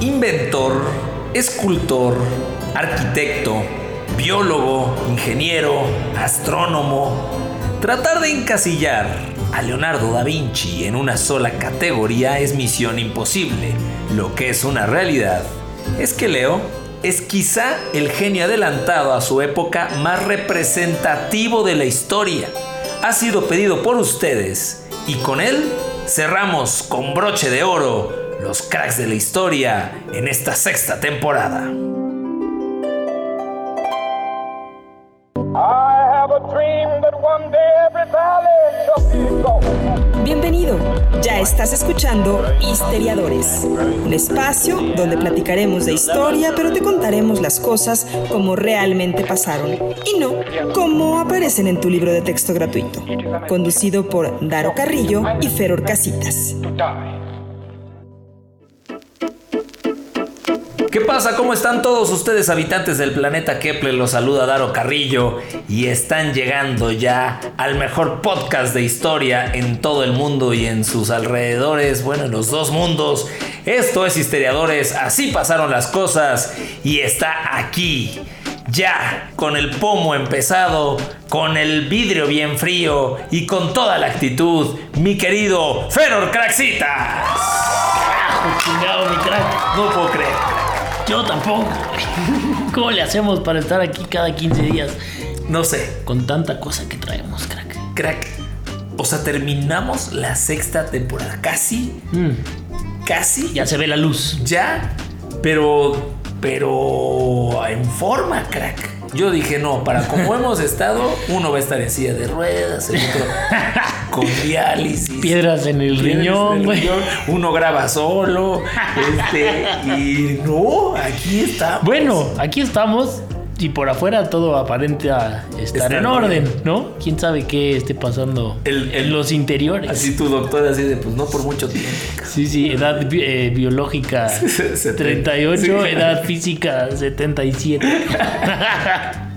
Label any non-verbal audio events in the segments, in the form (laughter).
Inventor, escultor, arquitecto, biólogo, ingeniero, astrónomo. Tratar de encasillar a Leonardo da Vinci en una sola categoría es misión imposible. Lo que es una realidad es que Leo es quizá el genio adelantado a su época más representativo de la historia. Ha sido pedido por ustedes y con él cerramos con broche de oro los cracks de la historia en esta sexta temporada. Bienvenido, ya estás escuchando Histeriadores, un espacio donde platicaremos de historia, pero te contaremos las cosas como realmente pasaron y no como aparecen en tu libro de texto gratuito, conducido por Daro Carrillo y Feror Casitas. ¿Qué pasa? ¿Cómo están todos ustedes habitantes del planeta Kepler? Los saluda Daro Carrillo y están llegando ya al mejor podcast de historia en todo el mundo y en sus alrededores, bueno, en los dos mundos. Esto es Histeriadores, así pasaron las cosas y está aquí. Ya, con el pomo empezado, con el vidrio bien frío y con toda la actitud, mi querido Feror Craxitas. chingado, mi crack. No puedo creer. Yo tampoco. ¿Cómo le hacemos para estar aquí cada 15 días No sé, con tanta cosa que traemos, crack? crack. O sea, terminamos la sexta temporada. Casi, Mm, casi. ya se ve la luz. Ya, pero, pero en forma, crack. Yo dije, no, para como hemos estado, uno va a estar en silla de ruedas, el otro con diálisis. Piedras en el piedras riñón, güey. Uno graba solo. Este, y no, aquí está. Bueno, aquí estamos y por afuera todo aparenta estar Está en en orden. ¿no? ¿Quién sabe qué esté pasando El- el- en los interiores? Así tu doctor, así de, pues no por mucho tiempo. Sí, sí, edad eh, biológica (laughs) 38, Sí. edad física 77. (laughs)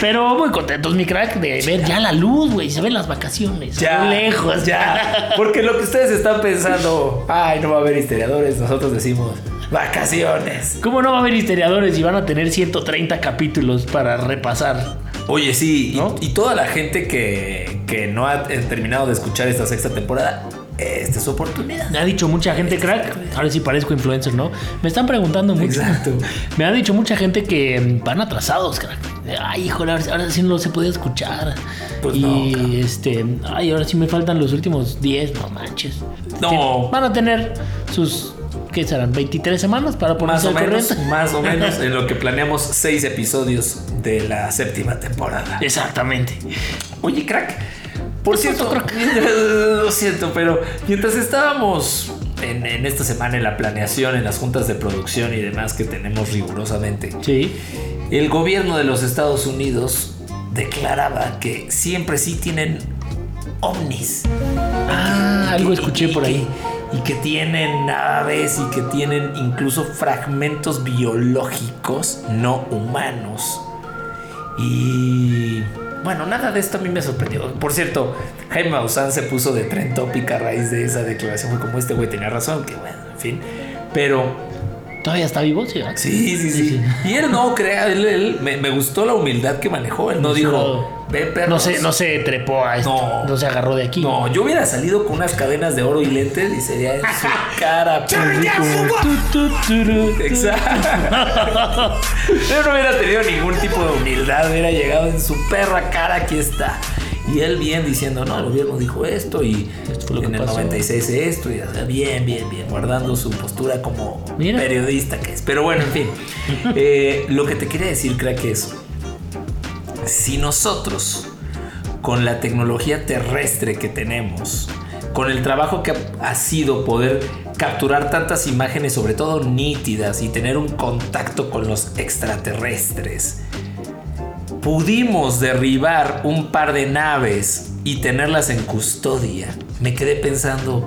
Pero muy contentos, mi crack, de ver ya la luz, güey. Se ven las vacaciones. Ya, lejos. ya. (laughs) Porque lo que ustedes están pensando, ay, no va a haber historiadores, nosotros decimos vacaciones. ¿Cómo no va a haber historiadores y van a tener 130 capítulos para repasar? Oye, sí, ¿No? y, toda la gente que, que no ha eh, terminado de escuchar esta sexta temporada, esta es su oportunidad. Me ha dicho mucha gente, crack. Ahora sí parezco influencer, ¿no? Me están preguntando mucho. Exacto. (laughs) Me ha dicho mucha gente que mm, van atrasados, crack. Ay, híjole, ahora, sí no se puede escuchar. Pues y no, este, ay, ahora sí me faltan los últimos 10, no manches. No. Van a tener sus, ¿qué serán? 23 semanas para Más ponerse o al menos, corriente. más o menos (laughs) en lo que planeamos seis episodios de la séptima temporada. Exactamente. Oye, crack. Por cierto, (laughs) lo siento, pero mientras estábamos en, en esta semana en la planeación, en las juntas de producción y demás que tenemos rigurosamente, Sí. el gobierno de los Estados Unidos declaraba que siempre sí tienen ovnis. Ah, algo escuché por ahí. Y que tienen naves y que tienen incluso fragmentos biológicos no humanos. Y bueno, nada de esto a mí me sorprendió. Por cierto, Jaime Maussan se puso de tren tópica a raíz de esa declaración. Fue como este güey tenía razón, que bueno, en fin. Pero ¿Todavía está vivo? Sí, ¿verdad? Sí, sí, sí. Y él no crea, él, él- me, me gustó la humildad que manejó. Él no dijo, ve perros. No se, no se trepó a esto. No. No, se agarró de aquí. No, yo hubiera salido con unas cadenas de oro y lentes y sería en su (laughs) cara. Exacto. (laughs) Yo no hubiera tenido ningún tipo de humildad, hubiera llegado en su perra cara, aquí está. Y él bien diciendo, no, el gobierno dijo esto y Esto fue lo en que el pasó. 96 esto y o sea, bien, bien, bien, guardando su postura como Mira. periodista que es. Pero bueno, en fin, (laughs) Eh, lo que te quería decir, crack, es, si nosotros, con la tecnología terrestre que tenemos, con el trabajo que ha- ha sido poder capturar tantas imágenes, sobre todo nítidas, y tener un contacto con los extraterrestres, pudimos derribar un par de naves y tenerlas en custodia, me quedé pensando,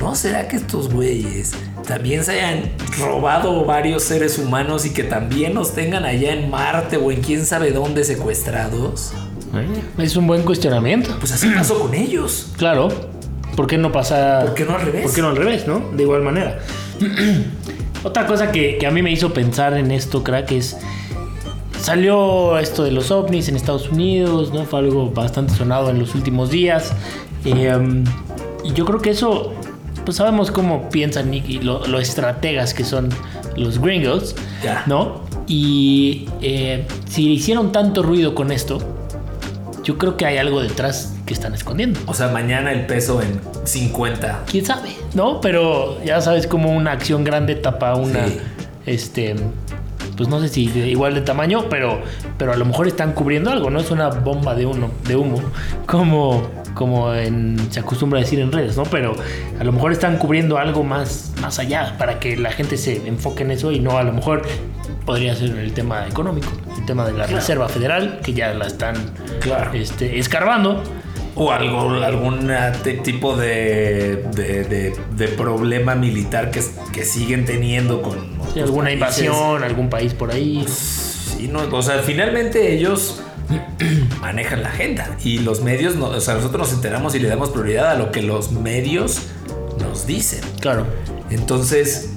¿no será que estos güeyes también se hayan robado varios seres humanos y que también nos tengan allá en Marte o en quién sabe dónde secuestrados? Eh, Es un buen cuestionamiento. Pues así pasó con ellos. Claro. ¿Por qué no pasa? ¿Por qué no al revés? ¿Por qué no al revés, no? De igual manera. (clears throat) Otra cosa que, que a mí me hizo pensar en esto, crack, es. Salió esto de los ovnis en Estados Unidos, ¿no? Fue algo bastante sonado en los últimos días. Eh, y yo creo que eso, pues sabemos cómo piensan y, lo, lo estrategas que son los gringos, Ya. ¿no? Y eh, si hicieron tanto ruido con esto, yo creo que hay algo detrás que están escondiendo. O sea, mañana el peso en 50. quién sabe, ¿no? Pero ya sabes cómo una acción grande tapa una, Sí. este, pues no sé si de igual de tamaño, pero, pero a lo mejor están cubriendo algo, ¿no? Es una bomba de humo, de humo, como, como en- se acostumbra a decir en redes, ¿no? Pero a lo mejor están cubriendo algo más, más allá para que la gente se enfoque en eso y no a lo mejor podría ser el tema económico, el tema de la Reserva Federal, que ya la están Claro. este, escarbando. O algo, algún te- tipo de, de, de- de problema militar que, que siguen teniendo con Sí, otros alguna países. invasión, algún país por ahí. Sí, no, o sea, finalmente ellos (clears throat) manejan la agenda y los medios, no- o sea, nosotros nos enteramos y le damos prioridad a lo que los medios nos dicen. Claro. Entonces,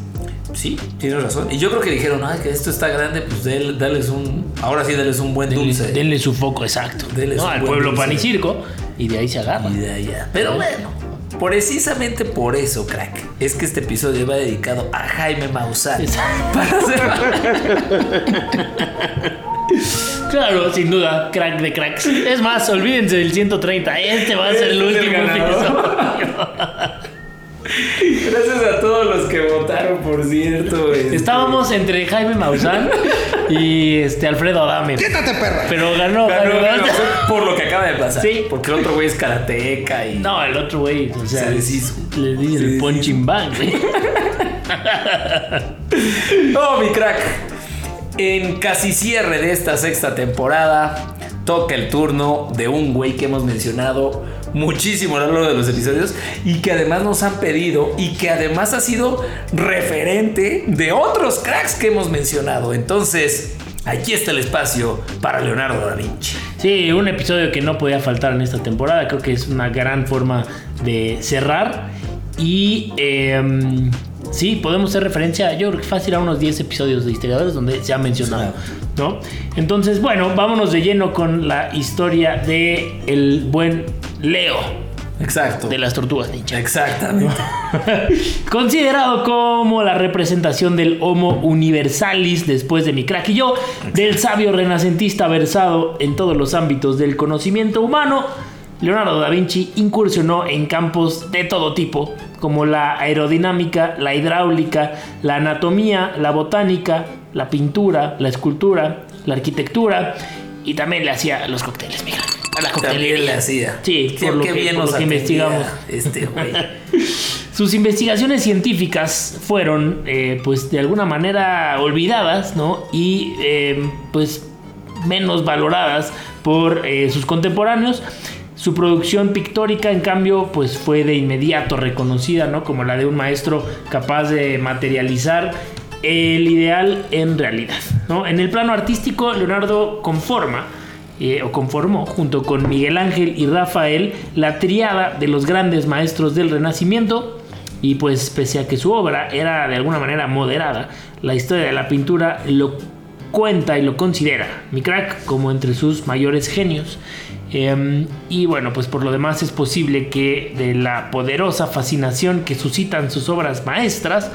sí, tienes razón. Y yo creo que dijeron, ay, que esto está grande, pues del- dales un, ahora sí, dales un buen Denle, dulce. denle su foco exacto. ¿no? Al buen pueblo dulce. pan y circo. Y de ahí se agarra. Y de allá. Pero bueno, precisamente por eso, crack, es que este episodio va dedicado a Jaime Maussan. (laughs) (laughs) Claro, sin duda, crack de cracks. Es más, olvídense del 130. Este va a ser el Este último episodio. (laughs) Gracias a todos los que votaron, por cierto. este, Estábamos entre Jaime Maussan y este Alfredo Adame. ¡Quítate, perra! Pero ganó, ganó ganó, por lo que acaba de pasar. Sí. Porque el otro güey es karateca y. No, el otro güey, o sea, Se deshizo. le el punching bag. güey. Oh, mi crack. En casi cierre de esta sexta temporada, toca el turno de un güey que hemos mencionado muchísimo a lo largo de los episodios y que además nos han pedido y que además ha sido referente de otros cracks que hemos mencionado. Entonces, aquí está el espacio para Leonardo da Vinci. Sí, un episodio que no podía faltar en esta temporada. Creo que es una gran forma de cerrar. Y em, sí, podemos hacer referencia, yo creo que fácil a unos 10 episodios de historiadores donde se ha mencionado. ¿No? Entonces, bueno, vámonos de lleno con la historia de el buen Leo Exacto. de las tortugas ninja. Exactamente. (laughs) Considerado como la representación del Homo Universalis después de mi crack y yo, del sabio renacentista versado en todos los ámbitos del conocimiento humano, Leonardo da Vinci incursionó en campos de todo tipo, como la aerodinámica, la hidráulica, la anatomía, la botánica, la pintura, la escultura, la arquitectura y también le hacía los cócteles, mija. A la También coctelería. le hacía. Sí, Qué- por lo que, bien por nos lo que atendía investigamos. Este güey. (laughs) Sus investigaciones científicas fueron, eh, pues, de alguna manera olvidadas, ¿no? Y, eh, pues, menos valoradas por eh, sus contemporáneos. Su producción pictórica, en cambio, pues fue de inmediato reconocida, ¿no? Como la de un maestro capaz de materializar el ideal en realidad, ¿no? En el plano artístico, Leonardo conforma eh, o conformó junto con Miguel Ángel y Rafael la triada de los grandes maestros del Renacimiento y pues pese a que su obra era de alguna manera moderada, la historia de la pintura lo cuenta y lo considera mi crack como entre sus mayores genios. Eh, y bueno, pues por lo demás es posible que de la poderosa fascinación que suscitan sus obras maestras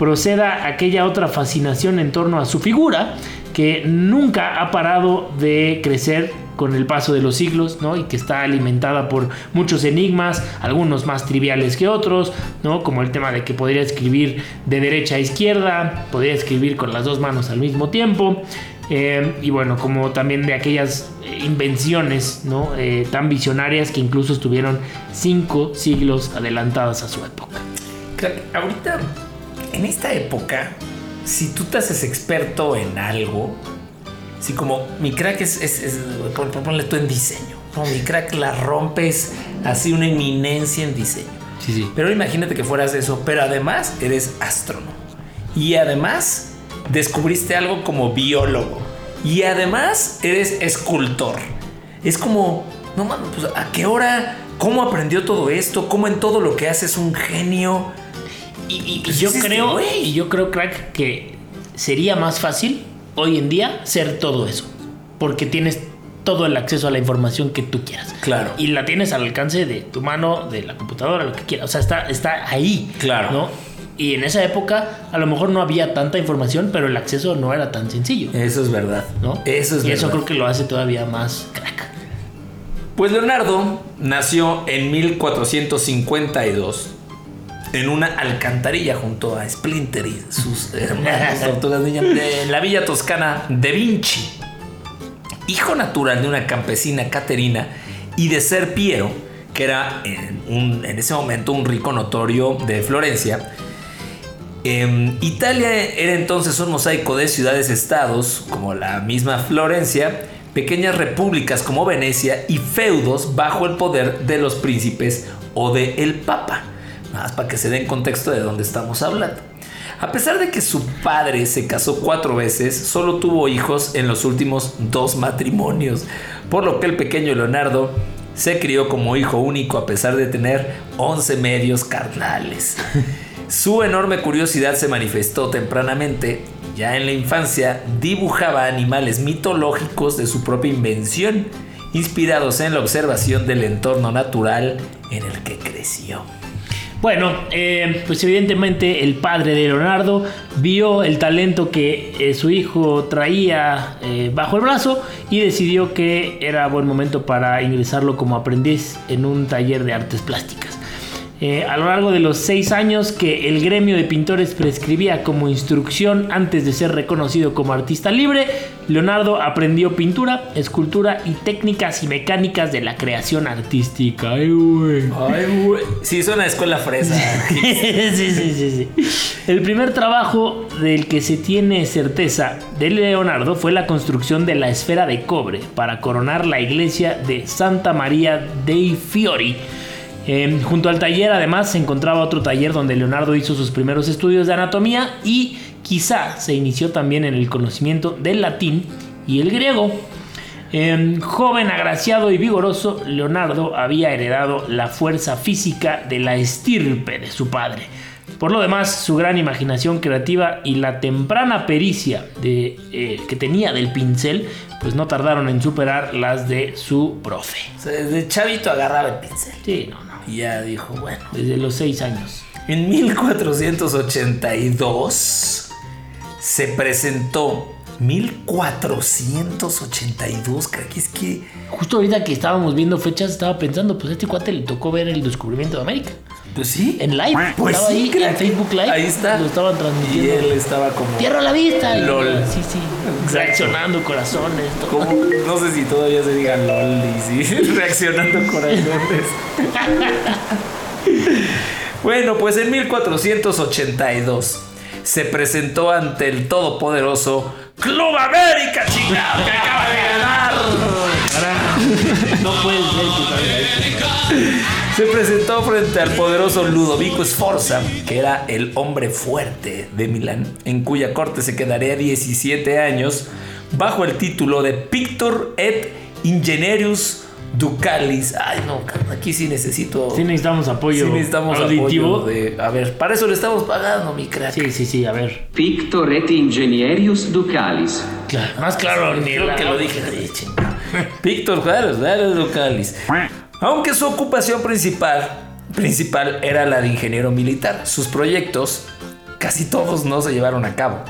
proceda aquella otra fascinación en torno a su figura que nunca ha parado de crecer con el paso de los siglos, ¿no? Y que está alimentada por muchos enigmas, algunos más triviales que otros, ¿no? Como el tema de que podría escribir de derecha a izquierda, podría escribir con las dos manos al mismo tiempo, eh, y bueno, como también de aquellas invenciones, ¿no? Eh, tan visionarias que incluso estuvieron cinco siglos adelantadas a su época. Ahorita, en esta época, si tú te haces experto en algo, si como mi crack es, es, es pon- pon- ponle tú en diseño, no, mi crack la rompes así una eminencia en diseño. Sí, sí. Pero imagínate que fueras eso, pero además eres astrónomo. Y además descubriste algo como biólogo. Y además eres escultor. Es como, no mames, pues a qué hora, cómo aprendió todo esto, cómo en todo lo que hace es un genio. Y- y Pues yo es este creo, y yo creo, crack, que sería más fácil hoy en día ser todo eso. Porque tienes todo el acceso a la información que tú quieras. Claro. Y la tienes al alcance de tu mano, de la computadora, lo que quieras. O sea, está, está ahí. Claro. ¿no? Y en esa época, a lo mejor no había tanta información, pero el acceso no era tan sencillo. Eso es verdad. ¿no? Eso es y verdad. eso creo que lo hace todavía más crack. Pues Leonardo nació en 1452 en una alcantarilla junto a Splinter y sus hermanos (laughs) tortugas de la villa toscana de Vinci. Hijo natural de una campesina Caterina y de Ser Piero, que era en, un- en ese momento un rico notorio de Florencia. Em, Italia era entonces un mosaico de ciudades-estados, como la misma Florencia, pequeñas repúblicas como Venecia y feudos bajo el poder de los príncipes o de el Papa. Más para que se den contexto de dónde estamos hablando. A pesar de que su padre se casó cuatro veces, solo tuvo hijos en los últimos dos matrimonios, por lo que el pequeño Leonardo se crió como hijo único a pesar de tener 11 medios carnales. (laughs) Su enorme curiosidad se manifestó tempranamente. Ya en la infancia dibujaba animales mitológicos de su propia invención, inspirados en la observación del entorno natural en el que creció. Bueno, eh, pues evidentemente el padre de Leonardo vio el talento que eh, su hijo traía eh, bajo el brazo y decidió que era buen momento para ingresarlo como aprendiz en un taller de artes plásticas. Eh, a lo largo de los seis años que el gremio de pintores prescribía como instrucción antes de ser reconocido como artista libre, Leonardo aprendió pintura, escultura y técnicas y mecánicas de la creación artística. Ay, güey. Ay, güey. Sí, suena a escuela fresa. (laughs) sí, sí, sí, sí. El primer trabajo del que se tiene certeza de Leonardo fue la construcción de la esfera de cobre para coronar la iglesia de Santa María dei Fiori. Eh, junto al taller además se encontraba otro taller donde Leonardo hizo sus primeros estudios de anatomía y quizá se inició también en el conocimiento del latín y el griego. Eh, joven, agraciado y vigoroso, Leonardo había heredado la fuerza física de la estirpe de su padre. Por lo demás, su gran imaginación creativa y la temprana pericia de, eh, que tenía del pincel, pues no tardaron en superar las de su profe. O sea, desde chavito agarraba el pincel. Sí, no, no. Y ya dijo, bueno. Desde los seis años. En 1482 se presentó 1482, creo que es que Justo ahorita que estábamos viendo fechas, estaba pensando, pues a este cuate le tocó ver el descubrimiento de América. Pues sí, En live. Pues estaba sí, ahí crack. en Facebook Live. Ahí está. Lo estaban y transmitiendo. él estaba como Tierra a la vista. y- LOL. Sí, sí. Reaccionando corazones. todo. como no sé si todavía se diga lol y sí, (laughs) reaccionando corazones. (laughs) bueno, pues en 1482 se presentó ante el todopoderoso Club América, chingado, que acaba de ganar. (laughs) No puede ser. Se presentó frente al poderoso Ludovico Sforza, que era el hombre fuerte de Milán, en cuya corte se quedaría 17 años bajo el título de Pictor et Ingenierius Ducalis. Ay, no, aquí sí necesito. Sí necesitamos apoyo sí necesitamos auditivo. apoyo de. A ver, para eso le estamos pagando, mi crack. Sí, sí, sí, a ver. Pictor et ingenierius ducalis. Claro, más claro, ni Creo la- que lo dije. Víctor Juárez, claro, Ducalis. Aunque su ocupación principal, principal era la de ingeniero militar, sus proyectos casi todos no se llevaron a cabo.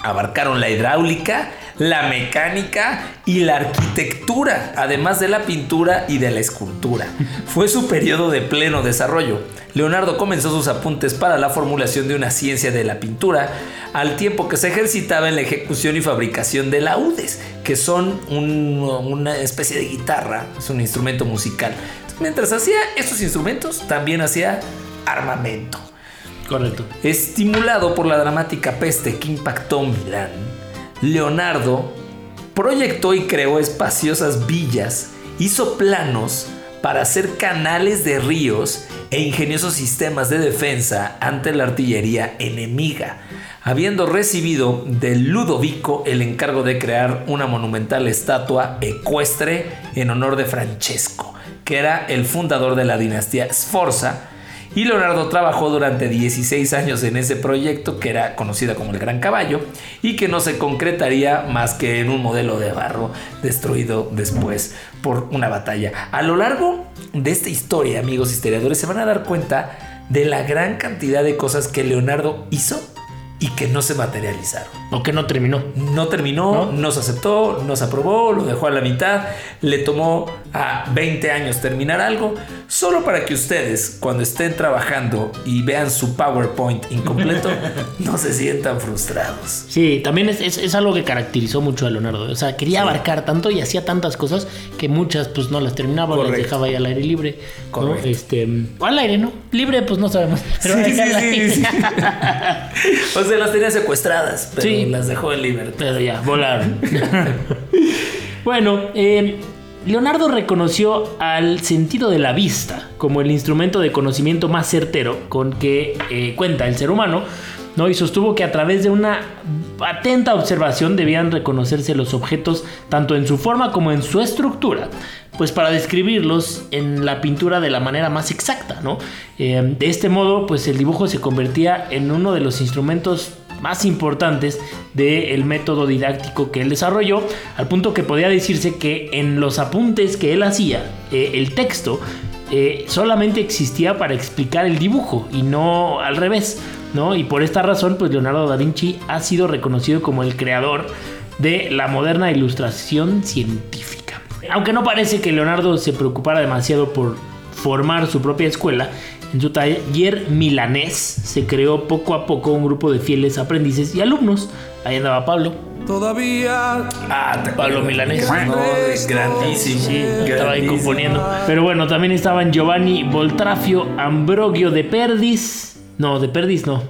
Abarcaron la hidráulica, la mecánica y la arquitectura, además de la pintura y de la escultura. Fue su periodo de pleno desarrollo. Leonardo comenzó sus apuntes para la formulación de una ciencia de la pintura, al tiempo que se ejercitaba en la ejecución y fabricación de laudes, que son un- una especie de guitarra, es un instrumento musical. Mientras hacía estos instrumentos, también hacía armamento. Correcto. Estimulado por la dramática peste que impactó Milán, Leonardo proyectó y creó espaciosas villas, hizo planos para hacer canales de ríos e ingeniosos sistemas de defensa ante la artillería enemiga, habiendo recibido de Ludovico el encargo de crear una monumental estatua ecuestre en honor de Francesco, que era el fundador de la dinastía Sforza, Y Leonardo trabajó durante 16 años en ese proyecto que era conocida como el Gran Caballo y que no se concretaría más que en un modelo de barro destruido después por una batalla. A lo largo de esta historia, amigos historiadores, se van a dar cuenta de la gran cantidad de cosas que Leonardo hizo y que no se materializaron. O que no terminó. No terminó, no, se aceptó, no se aprobó, lo dejó a la mitad, le tomó a 20 años terminar algo, solo para que ustedes cuando estén trabajando y vean su PowerPoint incompleto, (laughs) no se sientan frustrados. Sí, también es, es, algo que caracterizó mucho a Leonardo. O sea, quería abarcar tanto y hacía tantas cosas que muchas pues no las terminaba, las dejaba ahí al aire libre. Correcto. Este, o al aire, ¿no? Libre pues no sabemos. (laughs) Pero sí, sí, sí, (laughs) o sea, las tenía secuestradas, pero las dejó en libertad. Pero ya, volaron. bueno, eh, Leonardo reconoció al sentido de la vista como el instrumento de conocimiento más certero con que eh, cuenta el ser humano, ¿no? y sostuvo que a través de una atenta observación debían reconocerse los objetos tanto en su forma como en su estructura, pues para describirlos en la pintura de la manera más exacta, ¿no? Eh, de este modo, pues el dibujo se convertía en uno de los instrumentos más importantes del método didáctico que él desarrolló, al punto que podía decirse que en los apuntes que él hacía, eh, el texto eh, solamente existía para explicar el dibujo y no al revés, ¿no? Y por esta razón, pues Leonardo da Vinci ha sido reconocido como el creador de la moderna ilustración científica. Aunque no parece que Leonardo se preocupara demasiado por formar su propia escuela, en su taller milanés se creó poco a poco un grupo de fieles aprendices y alumnos. Ahí andaba Pablo. Todavía. Ah, Pablo Milanés. No, es grandísimo. Sí, estaba ahí componiendo. Pero bueno, también estaban Giovanni Voltrafio, Ambrogio de Perdis. No, de Perdis no.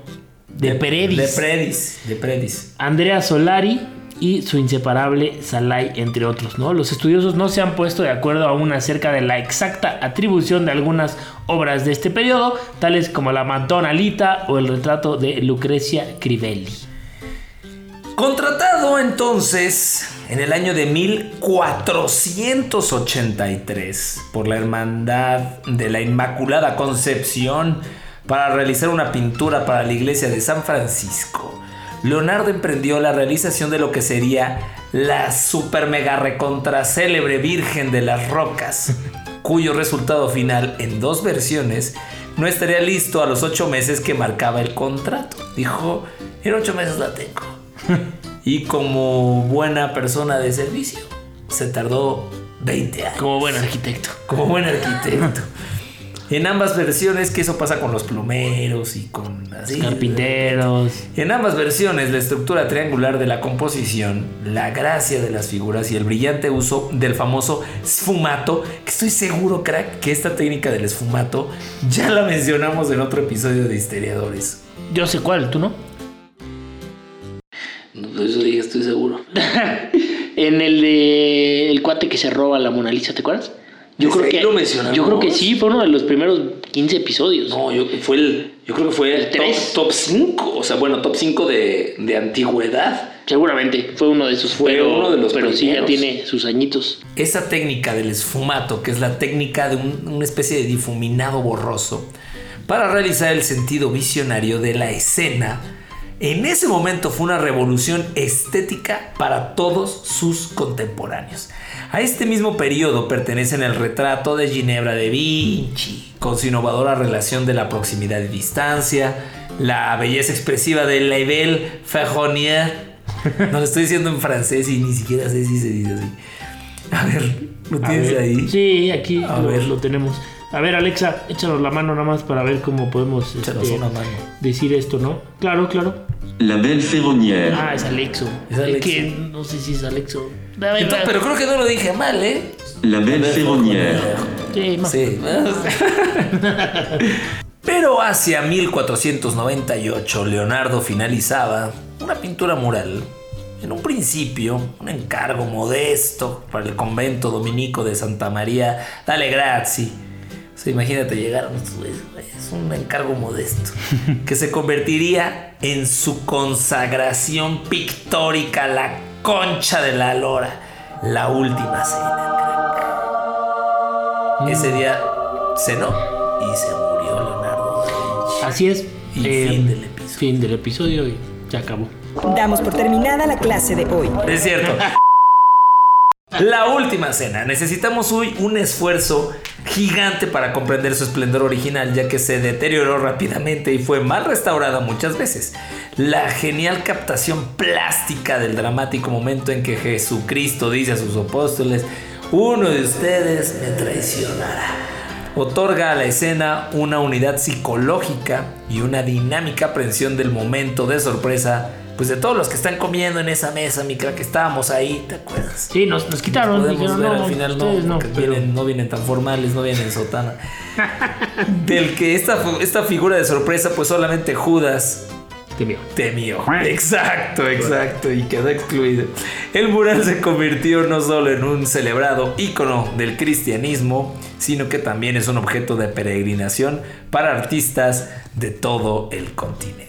De, de Peredis. De Predis. De Predis. Andrea Solari, y su inseparable Salai, entre otros. ¿no? Los estudiosos no se han puesto de acuerdo aún acerca de la exacta atribución de algunas obras de este periodo, tales como la Madonna Lita o el retrato de Lucrecia Crivelli. Contratado entonces en el año de 1483 por la Hermandad de la Inmaculada Concepción para realizar una pintura para la iglesia de San Francisco, Leonardo emprendió la realización de lo que sería la super mega recontra célebre Virgen de las Rocas, (laughs) cuyo resultado final en dos versiones no estaría listo a los ocho meses que marcaba el contrato. Dijo, en ocho meses la tengo. (laughs) y como buena persona de servicio, se tardó 20 años. Como buen arquitecto. Como buen arquitecto. (laughs) En ambas versiones, que eso pasa con los plumeros y con así, carpinteros. En ambas versiones, la estructura triangular de la composición, la gracia de las figuras y el brillante uso del famoso sfumato, que estoy seguro, crack, que esta técnica del esfumato ya la mencionamos en otro episodio de Histeriadores. Yo sé cuál, ¿tú no? No, eso dije, estoy seguro. (laughs) en el de el cuate que se roba la Mona Lisa, ¿te acuerdas? Yo creo que Yo creo que sí, fue uno de los primeros 15 episodios. No, yo, fue el, yo creo que fue el, top 5. O sea, bueno, top 5 de, de, antigüedad. Seguramente, fue uno de esos. Fue uno de los Pero sí ya tiene sus añitos. Esa técnica del esfumato, que es la técnica de una especie de difuminado borroso, para realizar el sentido visionario de la escena, en ese momento fue una revolución estética para todos sus contemporáneos. A este mismo periodo pertenecen el retrato de Ginebra de Vinci, con su innovadora relación de la proximidad y distancia, la belleza expresiva de Lebel Ferronnier. No lo estoy diciendo en francés y ni siquiera sé si se dice así. A ver, ¿lo tienes ahí? Sí, aquí a ver. lo tenemos. A ver, Alexa, échanos la mano nada más para ver cómo podemos este, decir esto, ¿no? Claro, claro. La Belle Ferronnière. Ah, es Alexo. Es, que no sé si es Alexo. pero creo que no lo dije mal, ¿eh? La Belle Ferronnière. Sí, sí. (laughs) pero hacia 1498 Leonardo finalizaba una pintura mural. En un principio, un encargo modesto para el convento dominico de Santa María dalle Grazie imagínate llegar, es un encargo modesto, que se convertiría en su consagración pictórica, la concha de la lora, la última cena. Ese día cenó y se murió Leonardo Así es. Y Eh, fin del episodio. Fin del episodio y se acabó. Damos por terminada la clase de hoy. Es cierto. La última cena. Necesitamos hoy un esfuerzo gigante para comprender su esplendor original, ya que se deterioró rápidamente y fue mal restaurada muchas veces. La genial captación plástica del dramático momento en que Jesucristo dice a sus apóstoles, uno de ustedes me traicionará. Otorga a la escena una unidad psicológica y una dinámica aprensión del momento de sorpresa, pues de todos los que están comiendo en esa mesa, mi crack, estábamos ahí, ¿te acuerdas? Sí, nos, nos quitaron. Podemos dijeron, ver no, al final no, pero- vienen- no vienen tan formales, no vienen en sotana. (laughs) Del que esta, esta figura de sorpresa, pues solamente Judas Temió. temió. Exacto, exacto, y quedó excluido. El mural se convirtió no solo en un celebrado ícono del cristianismo, sino que también es un objeto de peregrinación para artistas de todo el continente.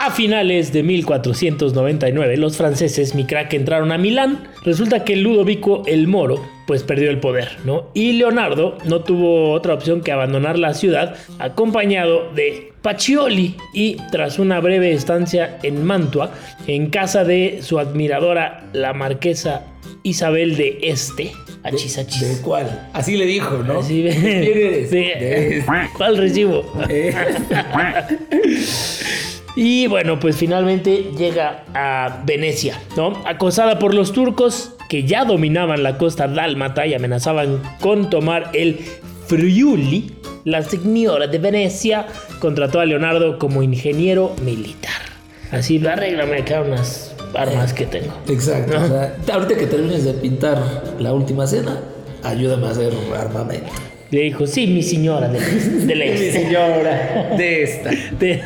A finales de 1499, los franceses, mi crack, entraron a Milán. Resulta que Ludovico el Moro, pues perdió el poder, ¿no? Y Leonardo no tuvo otra opción que abandonar la ciudad, acompañado de Pacioli. Y tras una breve estancia en Mantua, en casa de su admiradora, la marquesa Isabel de Este, achis, achis. cuál? Así le dijo, ¿no? Así ve- ¿Quién eres? Sí. De- ¿Cuál recibo? (laughs) Y bueno, pues finalmente llega a Venecia, ¿no? Acosada por los turcos que ya dominaban la costa dálmata y amenazaban con tomar el Friuli, la señora de Venecia contrató a Leonardo como ingeniero militar. Así, arréglame acá unas armas que tengo. Exacto. o sea, ahorita que termines de pintar la última cena, ayúdame a hacer armamento. Le dijo, sí, mi señora de, del (laughs) este". señora, de esta. (laughs) De-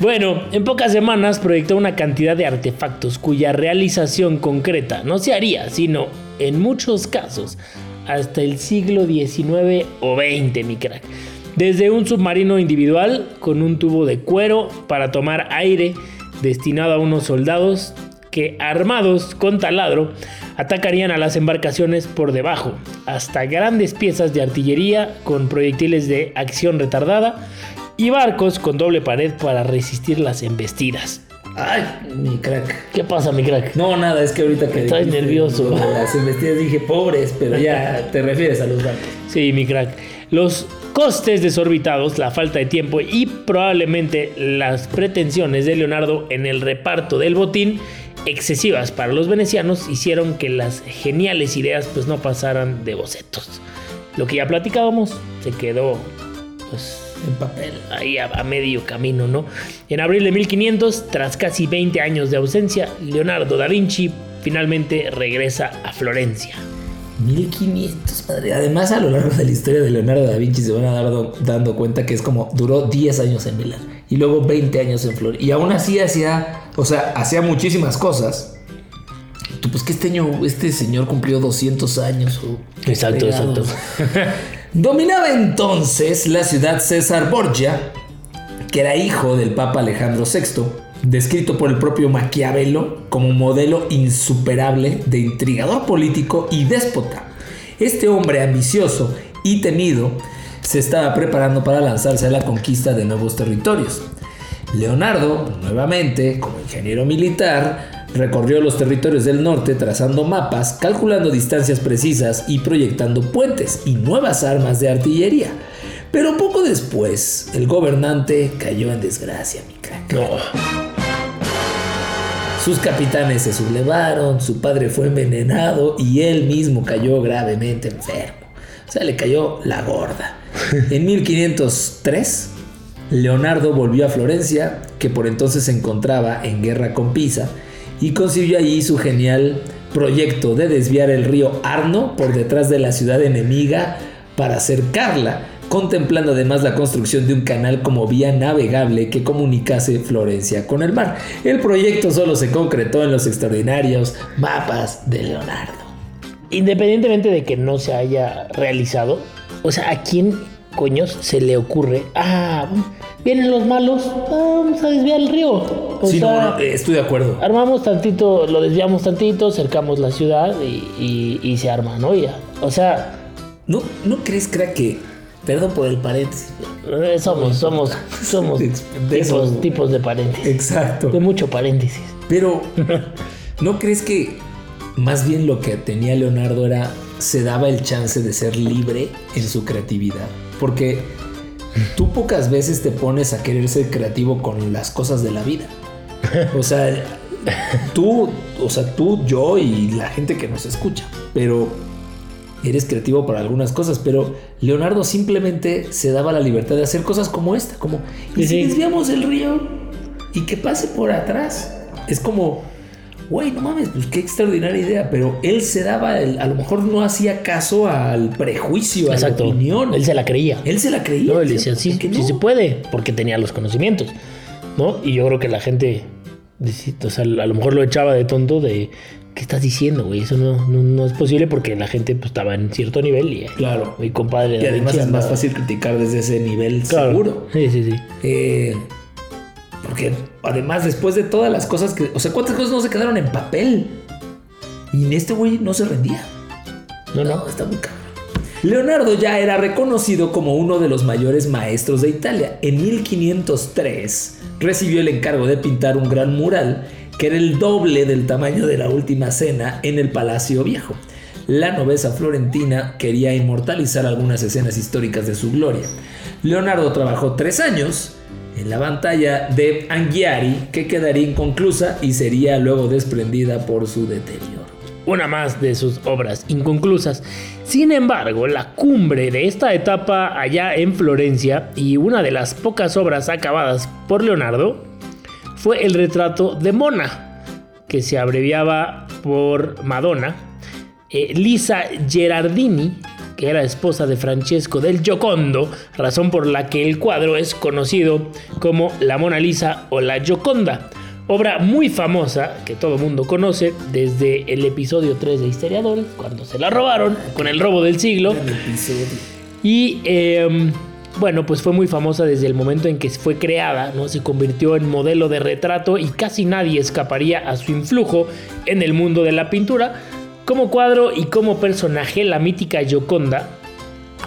bueno, en pocas semanas proyectó una cantidad de artefactos cuya realización concreta no se haría, sino en muchos casos hasta el siglo XIX o XX, mi crack. Desde un submarino individual con un tubo de cuero para tomar aire destinado a unos soldados que armados con taladro atacarían a las embarcaciones por debajo, hasta grandes piezas de artillería con proyectiles de acción retardada y barcos con doble pared para resistir las embestidas. Ay, mi crack. ¿Qué pasa, mi crack? No, nada, es que ahorita que. Estás dijiste nervioso. Las investidas dije pobres, pero ya (laughs) te refieres a los barcos. Sí, mi crack. Los costes desorbitados, la falta de tiempo y probablemente las pretensiones de Leonardo en el reparto del botín excesivas para los venecianos hicieron que las geniales ideas pues no pasaran de bocetos. Lo que ya platicábamos se quedó pues En papel. ahí a, a medio camino, ¿no? En abril de 1500, tras casi 20 años de ausencia, Leonardo da Vinci finalmente regresa a Florencia. 1500, padre. Además, a lo largo de la historia de Leonardo da Vinci se van a dar do- dando cuenta que es como duró 10 años en Milán y luego 20 años en Flor. Y aún así hacía, o sea, hacía muchísimas cosas. Tú, pues que este año, este señor cumplió 200 años. Exacto, exacto. (laughs) Dominaba entonces la ciudad César Borgia, que era hijo del Papa Alejandro VI, descrito por el propio Maquiavelo como modelo insuperable de intrigador político y déspota. Este hombre ambicioso y temido se estaba preparando para lanzarse a la conquista de nuevos territorios. Leonardo, nuevamente, como ingeniero militar, recorrió los territorios del norte trazando mapas, calculando distancias precisas y proyectando puentes y nuevas armas de artillería. Pero poco después, el gobernante cayó en desgracia, mi crack. No. Sus capitanes se sublevaron, su padre fue envenenado y él mismo cayó gravemente enfermo. O sea, le cayó la gorda. (laughs) En 1503, Leonardo volvió a Florencia, que por entonces se encontraba en guerra con Pisa, y consiguió allí su genial proyecto de desviar el río Arno por detrás de la ciudad enemiga para cercarla, contemplando además la construcción de un canal como vía navegable que comunicase Florencia con el mar. El proyecto solo se concretó en los extraordinarios mapas de Leonardo. Independientemente de que no se haya realizado, o sea, ¿a quién coños se le ocurre? Ah, vienen los malos, ah, vamos a desviar el río. O Sí, no, sea, no, eh, estoy de acuerdo. armamos tantito, lo desviamos tantito, cercamos la ciudad y, y- y se arma, ¿no? Ya. O sea, ¿No, ¿No crees, crack, que Perdón por el paréntesis. Eh, Somos, somos, (laughs) somos De eso. tipos, tipos de paréntesis. Exacto. De mucho paréntesis. Pero, (laughs) ¿no crees que más bien lo que tenía Leonardo era se daba el chance de ser libre en su creatividad? Porque tú pocas veces te pones a querer ser creativo con las cosas de la vida. O sea, (laughs) tú, o sea, tú, yo y la gente que nos escucha. Pero eres creativo para algunas cosas, pero Leonardo simplemente se daba la libertad de hacer cosas como esta, como y Sí, si sí. desviamos el río y que pase por atrás. Es como, güey, no mames, pues qué extraordinaria idea, pero él se daba, el- a lo mejor no hacía caso al prejuicio, a la opinión. Él se la creía. Él se la creía. No, él decía, sí, ¿por qué sí no? se puede, porque tenía los conocimientos, ¿no? Y yo creo que la gente, o sea, a lo mejor lo echaba de tonto de, ¿qué estás diciendo, güey? Eso no, no, no es posible porque la gente pues, estaba en cierto nivel y, Claro. mi compadre... Y además es más fácil criticar desde ese nivel Claro. seguro. Sí, sí, sí. Eh, porque además, después de todas las cosas que. O sea, ¿cuántas cosas no se quedaron en papel? Y en este güey no se rendía. No, No, no. está muy cabrón. Leonardo ya era reconocido como uno de los mayores maestros de Italia. En 1503 recibió el encargo de pintar un gran mural que era el doble del tamaño de la última cena en el Palacio Viejo. La nobleza florentina quería inmortalizar algunas escenas históricas de su gloria. Leonardo trabajó tres años en la pantalla de Anghiari, que quedaría inconclusa y sería luego desprendida por su deterioro. una más de sus obras inconclusas. Sin embargo, la cumbre de esta etapa allá en Florencia y una de las pocas obras acabadas por Leonardo fue el retrato de Mona, que se abreviaba por Madonna. Eh, Lisa Gerardini, que era esposa de Francesco del Giocondo, razón por la que el cuadro es conocido como la Mona Lisa o la Gioconda. Obra muy famosa que todo mundo conoce desde el episodio 3 de Historiadores, cuando se la robaron con el robo del siglo. Y eh, bueno, pues fue muy famosa desde el momento en que fue creada, ¿no? Se convirtió en modelo de retrato y casi nadie escaparía a su influjo en el mundo de la pintura. Como cuadro y como personaje, la mítica Gioconda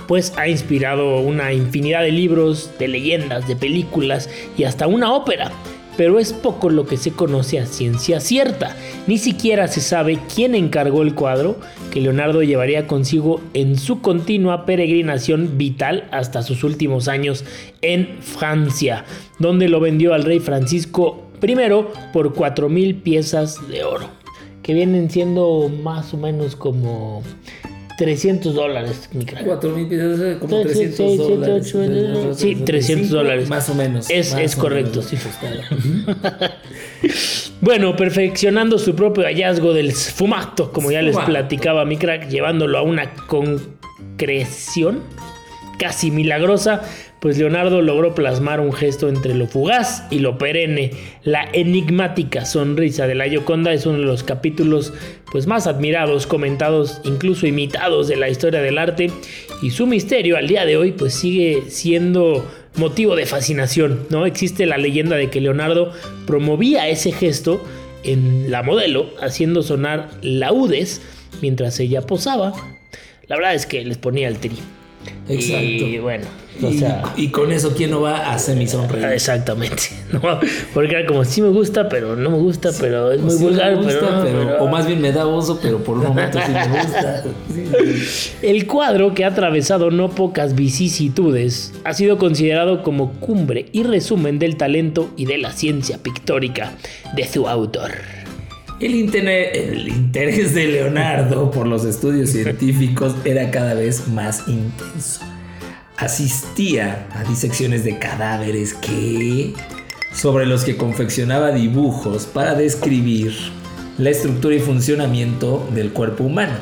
pues ha inspirado una infinidad de libros, de leyendas, de películas y hasta una ópera. Pero es poco lo que se conoce a ciencia cierta. Ni siquiera se sabe quién encargó el cuadro que Leonardo llevaría consigo en su continua peregrinación vital hasta sus últimos años en Francia, donde lo vendió al rey Francisco I por 4.000 piezas de oro, que vienen siendo más o menos como 300 dólares, mi crack. 4 mil pesos, como Sí, sí, 300 sí, sí, dólares. sí, sí, 300 dólares. Más o menos. Es- es correcto, menos. sí. Está- (laughs) Bueno, perfeccionando su propio hallazgo del sfumato, como ya les platicaba mi crack, llevándolo a una concreción casi milagrosa, pues Leonardo logró plasmar un gesto entre lo fugaz y lo perenne. La enigmática sonrisa de la Gioconda es uno de los capítulos pues más admirados, comentados, incluso imitados de la historia del arte y su misterio al día de hoy pues sigue siendo motivo de fascinación, ¿no? Existe la leyenda de que Leonardo promovía ese gesto en la modelo haciendo sonar laudes mientras ella posaba. La verdad es que les ponía el tri. Exacto. Y bueno, o y, sea, y con eso, ¿quién no va a semisonreír? exactamente. (laughs) ¿no? Porque era como, sí me gusta, pero no me gusta, pero es muy Sí me vulgar, gusta, pero, no, pero- pero- O más bien me da oso, pero por un momento sí me (laughs) gusta. Sí. El cuadro, que ha atravesado no pocas vicisitudes, ha sido considerado como cumbre y resumen del talento y de la ciencia pictórica de su autor. El, interés de Leonardo por los estudios científicos era cada vez más intenso. Asistía a disecciones de cadáveres que sobre los que confeccionaba dibujos para describir la estructura y funcionamiento del cuerpo humano.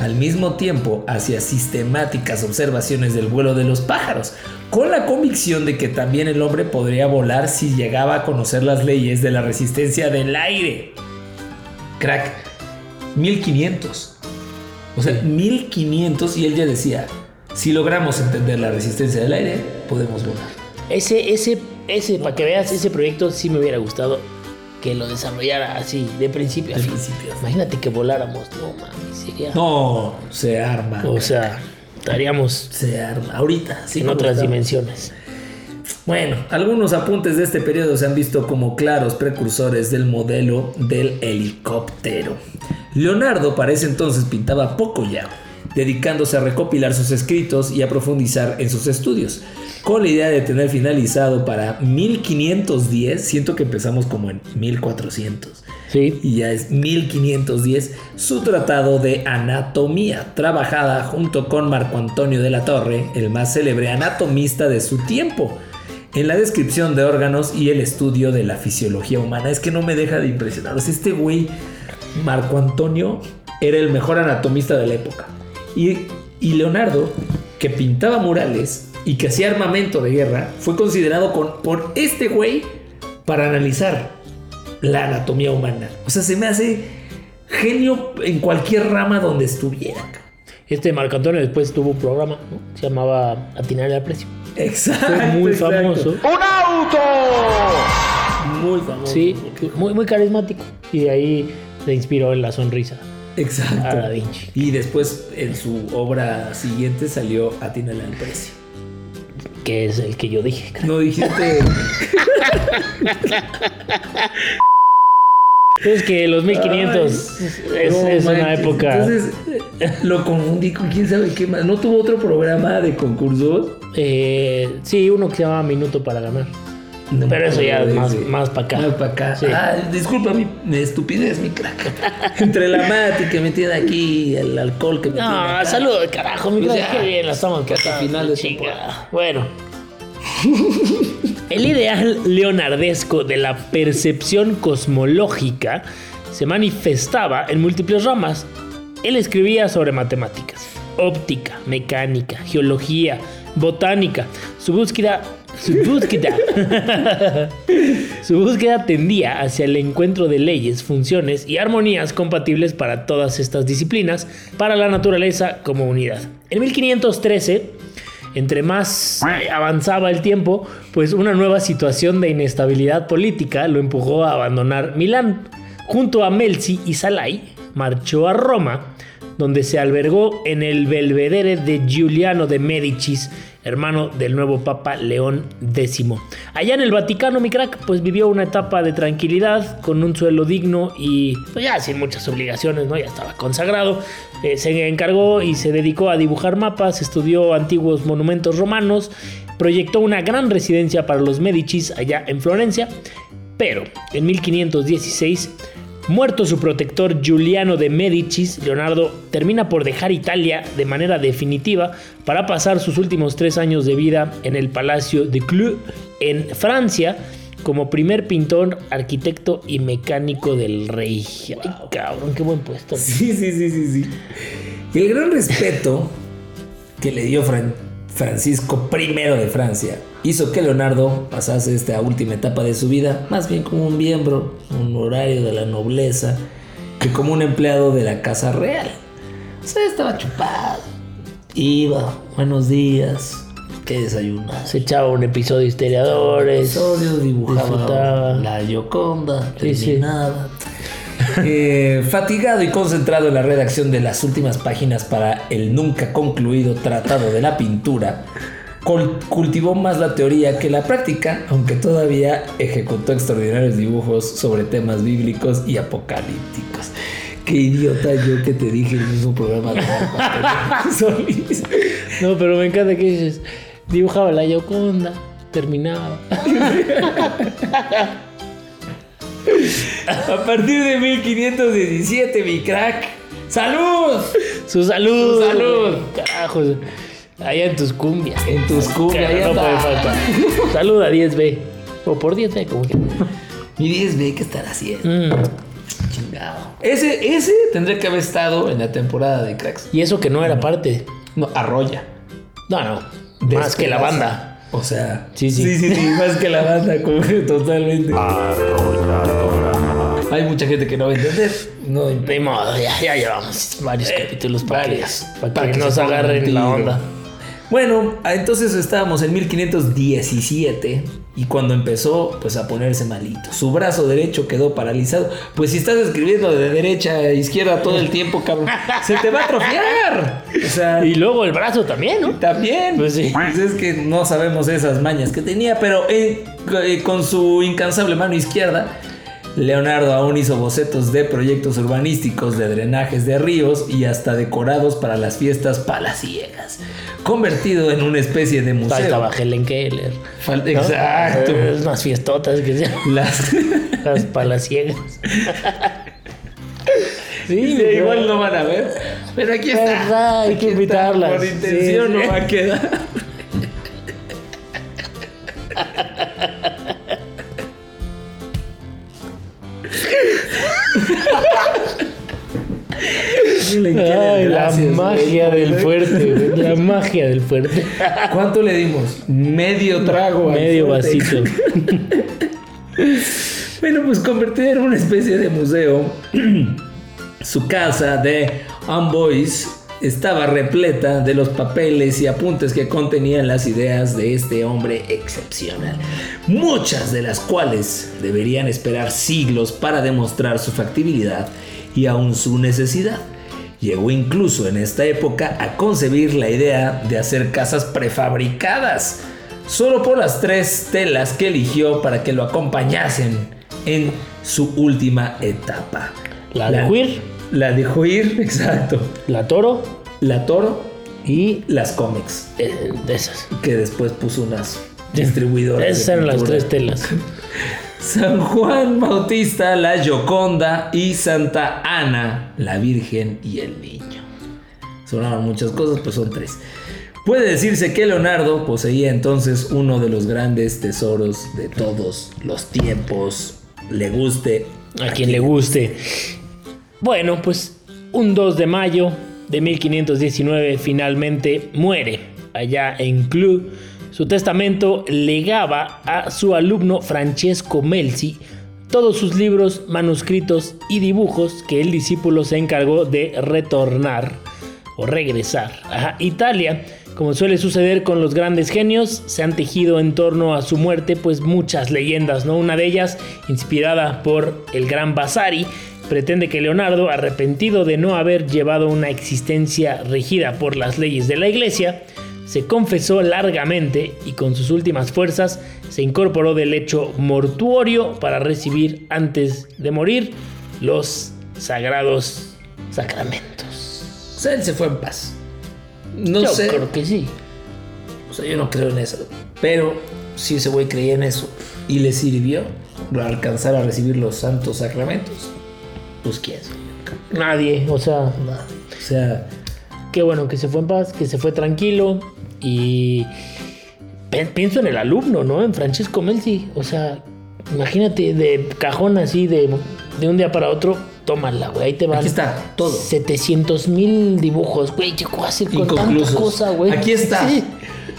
Al mismo tiempo hacía sistemáticas observaciones del vuelo de los pájaros, con la convicción de que también el hombre podría volar si llegaba a conocer las leyes de la resistencia del aire. Crack, 1500. O sea, 1500 y él ya decía, si logramos entender la resistencia del aire, podemos volar. Ese, ese, ese, para que veas, ese proyecto sí me hubiera gustado que lo desarrollara así, de principio a fin. principio. Imagínate que voláramos, no mames, sería. No, se arma. O sea, estaríamos Se arma. Ahorita, sí. en otras dimensiones. Bueno, algunos apuntes de este periodo se han visto como claros precursores del modelo del helicóptero. Leonardo para ese entonces pintaba poco ya, dedicándose a recopilar sus escritos y a profundizar en sus estudios, con la idea de tener finalizado para 1510, siento que empezamos como en 1400, Sí. y ya es 1510, su tratado de anatomía, trabajada junto con Marco Antonio de la Torre, el más célebre anatomista de su tiempo, en la descripción de órganos y el estudio de la fisiología humana. Es que no me deja de impresionar. Este güey, Marco Antonio, era el mejor anatomista de la época. Y, Leonardo, que pintaba murales y que hacía armamento de guerra, fue considerado con- por este güey para analizar la anatomía humana. O sea, se me hace genio en cualquier rama donde estuviera. Este Marco Antonio después tuvo un programa, ¿no? Se llamaba Atinarle al precio. Exacto. Fue muy exacto. famoso. Muy famoso. Sí, muy, muy carismático. Y de ahí se inspiró en la sonrisa. Exacto. A Da Vinci. Y después en su obra siguiente salió Atínale al precio. Que es el que yo dije. creo. No dijiste. (laughs) Es que los 1500 es, No es una época. Entonces lo confundí con quién sabe qué más. ¿No tuvo otro programa de concursos? eh, sí, uno que se llama Minuto para ganar. No Pero eso ya es más, más para acá. Más para acá. Sí. Ah, disculpa mi, mi estupidez, mi crack. (laughs) Entre la mate que me tiene aquí, el alcohol que me tiene No, acá. saludo de carajo, mi Pues crack, qué bien la estamos que hasta final de temporada. Bueno. (laughs) El ideal leonardesco de la percepción cosmológica se manifestaba en múltiples ramas. Él escribía sobre matemáticas, óptica, mecánica, geología, botánica. Su búsqueda su búsqueda (laughs) su búsqueda tendía hacia el encuentro de leyes, funciones y armonías compatibles para todas estas disciplinas, para la naturaleza como unidad. En 1513, entre más avanzaba el tiempo, pues una nueva situación de inestabilidad política lo empujó a abandonar Milán. Junto a Melzi y Salai, marchó a Roma, donde se albergó en el belvedere de Giuliano de Médicis, hermano del nuevo Papa León X. Allá en el Vaticano, mi crack, pues vivió una etapa de tranquilidad, con un suelo digno y pues ya sin muchas obligaciones, ¿no? Ya estaba consagrado. Eh, se encargó y se dedicó a dibujar mapas, estudió antiguos monumentos romanos, proyectó una gran residencia para los Médicis allá en Florencia, pero en 1516 Muerto su protector Giuliano de Médicis, Leonardo termina por dejar Italia de manera definitiva para pasar sus últimos tres años de vida en el Palacio de Clou en Francia como primer pintor, arquitecto y mecánico del rey. Ay, cabrón, qué buen puesto. Sí, sí, sí, sí, sí. Y el gran respeto que le dio Fran- Francisco I de Francia hizo que Leonardo pasase esta última etapa de su vida más bien como un miembro honorario de la nobleza que como un empleado de la casa real. O sea, estaba chupado. Iba, buenos días, que desayunar. Se echaba un episodio de historiadores. episodios, dibujaba disfrutaba. la Gioconda, Sí. Eh, fatigado y concentrado en la redacción de las últimas páginas para el nunca concluido Tratado de la Pintura, cultivó más la teoría que la práctica, aunque todavía ejecutó extraordinarios dibujos sobre temas bíblicos y apocalípticos. Qué idiota yo que te dije el mismo programa de. (laughs) No, pero me encanta que dices, dibujaba la Yoconda, terminaba. (laughs) A partir de 1517, mi crack. ¡Salud! Su salud. Su salud. Carajo. Allá en tus cumbias. En tus cumbias, no puede faltar. Salud a 10B. O por 10B, como que. Mi 10B, ¿qué estará haciendo? Mm. Chingado. Ese, ese tendría que haber estado en la temporada de cracks. Y eso que no era parte. No, arrolla. No, no. Más que la banda. O sea, Sí, sí. sí, sí, sí, más que la banda, como que totalmente. Hay mucha gente que no va a entender. No. Ni modo, ya, ya llevamos varios capítulos para que, varios. para Para que que nos agarren la onda. Bueno, entonces estábamos en 1517 y cuando empezó pues a ponerse malito. Su brazo derecho quedó paralizado. Pues si estás escribiendo de derecha a izquierda todo el tiempo, cabrón, se te va a atrofiar. O sea, Y luego el brazo también, ¿no? también. Pues sí. Pues es que no sabemos esas mañas que tenía, pero eh, eh, con su incansable mano izquierda, Leonardo aún hizo bocetos de proyectos urbanísticos, de drenajes de ríos y hasta decorados para las fiestas palaciegas, convertido en una especie de museo. Faltaba Helen Keller. Fal- ¿no? Exacto. Es unas fiestotas que se Las... (laughs) las palaciegas. Sí, igual no van a ver, pero aquí está. Verdad, hay Aquí que invitarlas. Por intención Sí, no va a quedar. La magia güey. del fuerte, güey, la (laughs) magia del fuerte. ¿Cuánto le dimos? Medio trago. Medio vasito. (laughs) Bueno, pues convertida en una especie de museo, (clears throat) su casa de Amboise estaba repleta de los papeles y apuntes que contenían las ideas de este hombre excepcional, muchas de las cuales deberían esperar siglos para demostrar su factibilidad y aún su necesidad. Llegó incluso en esta época a concebir la idea de hacer casas prefabricadas, solo por las tres telas que eligió para que lo acompañasen en su última etapa. La de Huir. La de Huir, (laughs) exacto. La toro La Toro, y las cómics, eh, de esas. que después puso unas distribuidoras. Esas eran las tres telas. (laughs) San Juan Bautista, la Gioconda y Santa Ana, la Virgen y el Niño. Sonaban muchas cosas, pues son tres. Puede decirse que Leonardo poseía entonces uno de los grandes tesoros de todos los tiempos. Le guste A quien le guste. Bueno, pues un 2 de mayo de 1519 finalmente muere allá en Clou. Su testamento legaba a su alumno Francesco Melzi todos sus libros, manuscritos y dibujos que el discípulo se encargó de retornar o regresar a Italia. Como suele suceder con los grandes genios, se han tejido en torno a su muerte pues muchas leyendas, ¿no? Una de ellas, inspirada por el gran Vasari, pretende que Leonardo, arrepentido de no haber llevado una existencia regida por las leyes de la iglesia, se confesó largamente y con sus últimas fuerzas se incorporó del lecho mortuorio para recibir antes de morir los sagrados sacramentos. Él se fue en paz. No Yo sé. creo que sí. O sea, yo no creo en eso. Pero si ese güey creía en eso y le sirvió alcanzar a recibir los santos sacramentos, pues quién sabe. Nadie, o sea, Nada. O sea, qué bueno que se fue en paz, que se fue tranquilo y pienso en el alumno, ¿no? En Francesco Melzi, o sea, imagínate de cajón así de, de un día para otro, tómala, güey, ahí te van. Aquí está, todo. 700 mil dibujos, güey, ¿qué puedo hacer con tanta cosa, güey? Aquí está Sí.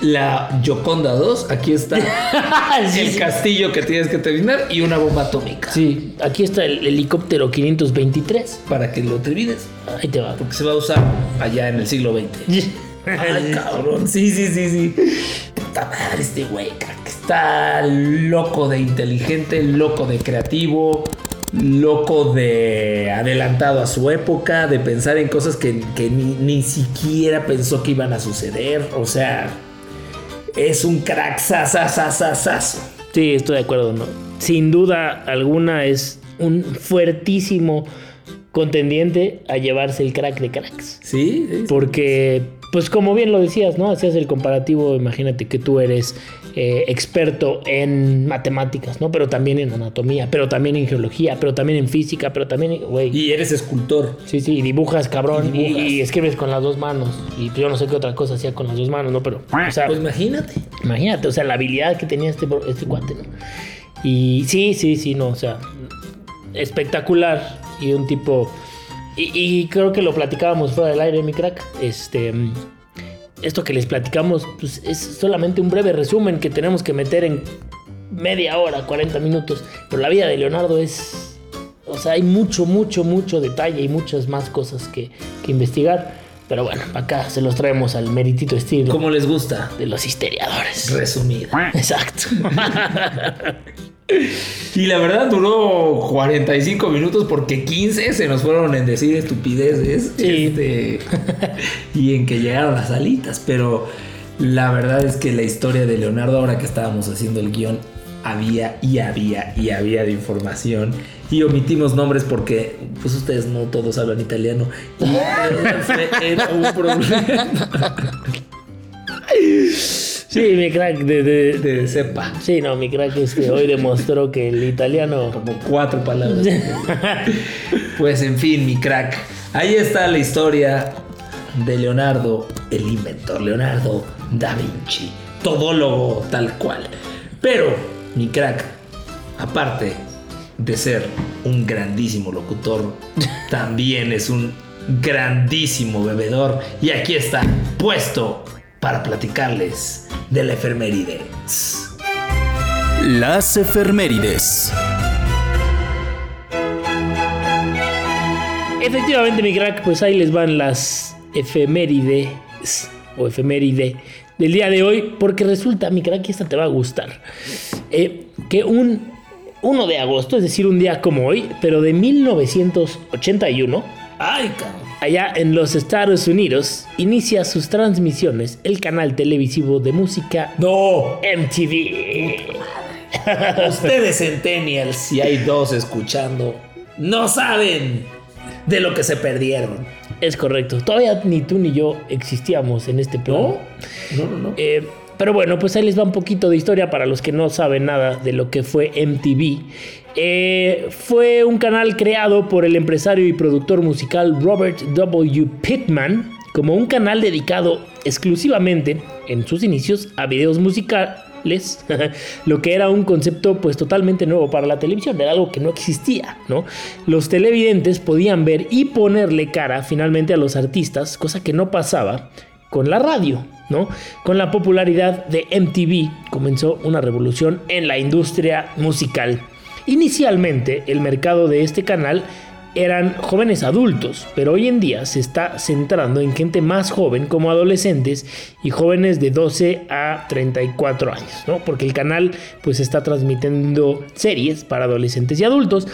la Gioconda 2, aquí está (laughs) Sí, el sí. castillo que tienes que terminar y una bomba atómica. Sí, aquí está el helicóptero 523. Para que lo termines, Ahí te va. porque se va a usar allá en el siglo XX. Ay, cabrón. Sí, sí, sí, sí. Puta madre, este güey. Está loco de inteligente, loco de creativo, loco de adelantado a su época, de pensar en cosas que, que ni, ni siquiera pensó que iban a suceder. O sea, es un crack sasasasasazo. Sí, estoy de acuerdo, ¿no? Sin duda alguna es un fuertísimo contendiente a llevarse el crack de cracks. Sí, sí. Porque, pues como bien lo decías, ¿no? Hacías el comparativo, imagínate que tú eres eh, experto en matemáticas, ¿no? Pero también en anatomía, pero también en geología, pero también en física, pero también, güey. Y eres escultor. Sí, sí, y dibujas, cabrón, Y y, dibujas. y escribes con las dos manos. Y yo no sé qué otra cosa hacía con las dos manos, ¿no? Pero, o sea, Pues imagínate. Imagínate, o sea, la habilidad que tenía este, este cuate, ¿no? Y sí, sí, sí, no, o sea, espectacular y un tipo... Y, y creo que lo platicábamos fuera del aire, mi crack. Este, esto que les platicamos pues, es solamente un breve resumen que tenemos que meter en media hora, 40 minutos. Pero la vida de Leonardo es... O sea, hay mucho, mucho, mucho detalle y muchas más cosas que, que investigar. Pero bueno, acá se los traemos al meritito estilo Como les gusta. de los histeriadores. Resumido. (laughs) Exacto. Y la verdad duró 45 minutos porque 15 se nos fueron en decir estupideces. Sí. este, y en que llegaron las alitas. Pero la verdad es que la historia de Leonardo, ahora que estábamos haciendo el guion, había y había y había de información. Y omitimos nombres porque, pues ustedes no todos hablan italiano. Y era un problema Sí, mi crack de, de- de cepa. Sí, no, mi crack este hoy demostró que el italiano... como cuatro palabras. pues en fin, mi crack. Ahí está la historia de Leonardo, el inventor, Leonardo da Vinci, todólogo tal cual. Pero, mi crack, aparte de ser un grandísimo locutor, (laughs) también es un grandísimo bebedor. Y aquí está, puesto para platicarles de la efeméride. Las efemérides. Efectivamente, mi crack, pues ahí les van las efemérides o efeméride del día de hoy, porque resulta, mi crack, que esta te va a gustar. Eh, que un 1 de agosto, es decir, un día como hoy, pero de 1981, Ay, cabrón. allá en los Estados Unidos, inicia sus transmisiones el canal televisivo de música No, MTV. Ustedes centennials, si hay dos escuchando, no saben de lo que se perdieron. Es correcto. Todavía ni tú ni yo existíamos en este plano. No, no, no. Eh, pero bueno, pues ahí les va un poquito de historia para los que no saben nada de lo que fue MTV. Eh, fue un canal creado por el empresario y productor musical Robert W. Pittman como un canal dedicado exclusivamente en sus inicios a videos musicales, (laughs) lo que era un concepto pues totalmente nuevo para la televisión, era algo que no existía, ¿no? Los televidentes podían ver y ponerle cara finalmente a los artistas, cosa que no pasaba con la radio, ¿no? Con la popularidad de MTV comenzó una revolución en la industria musical. Inicialmente el mercado de este canal eran jóvenes adultos, pero hoy en día se está centrando en gente más joven como adolescentes y jóvenes de 12 a 34 años, ¿no? Porque el canal pues está transmitiendo series para adolescentes y adultos.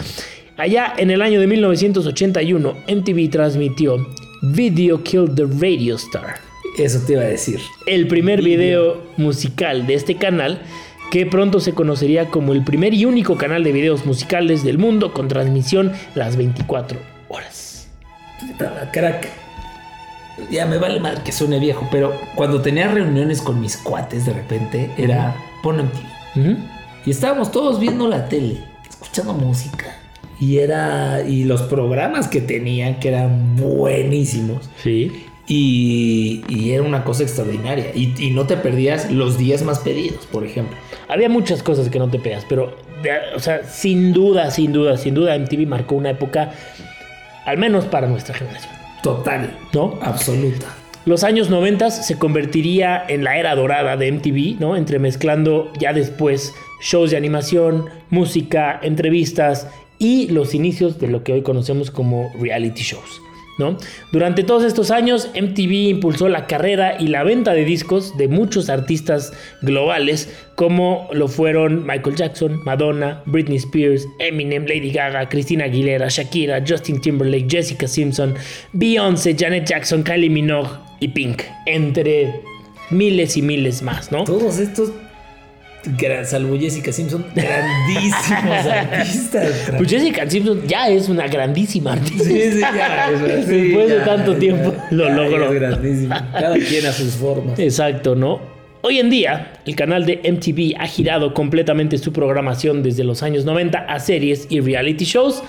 Allá en el año de 1981 MTV transmitió Video Killed the Radio Star, Eso te iba a decir. el primer video musical de este canal que pronto se conocería como el primer y único canal de videos musicales del mundo con transmisión las 24 horas. Crack. Ya me vale mal que suene viejo, pero cuando tenía reuniones con mis cuates de repente era pon MTV. Ujú. Y estábamos todos viendo la tele, escuchando música. Y era. Y los programas que tenían, que eran buenísimos. Sí. Y, y era una cosa extraordinaria. Y, y no te perdías los días más pedidos, por ejemplo. Había muchas cosas que no te pegas, pero, o sea, sin duda, sin duda, sin duda, MTV marcó una época, al menos para nuestra generación, Total. ¿no? Absoluta. Los años 90 se convertiría en la era dorada de MTV, ¿no? Entremezclando ya después shows de animación, música, entrevistas y los inicios de lo que hoy conocemos como reality shows. Durante todos estos años, MTV impulsó la carrera y la venta de discos de muchos artistas globales, como lo fueron Michael Jackson, Madonna, Britney Spears, Eminem, Lady Gaga, Christina Aguilera, Shakira, Justin Timberlake, Jessica Simpson, Beyoncé, Janet Jackson, Kylie Minogue y Pink, entre miles y miles más, ¿no? Todos estos, gran- salvo Jessica Simpson, grandísimos (laughs) artistas. Pues Jessica Simpson ya es una grandísima artista. Sí, sí, ya, es- sí, (laughs) Después de tanto ya, tiempo lo logró. Cada quien a sus formas. Exacto, ¿no? Hoy en día, el canal de MTV ha girado completamente su programación desde los años 90 a series y reality shows.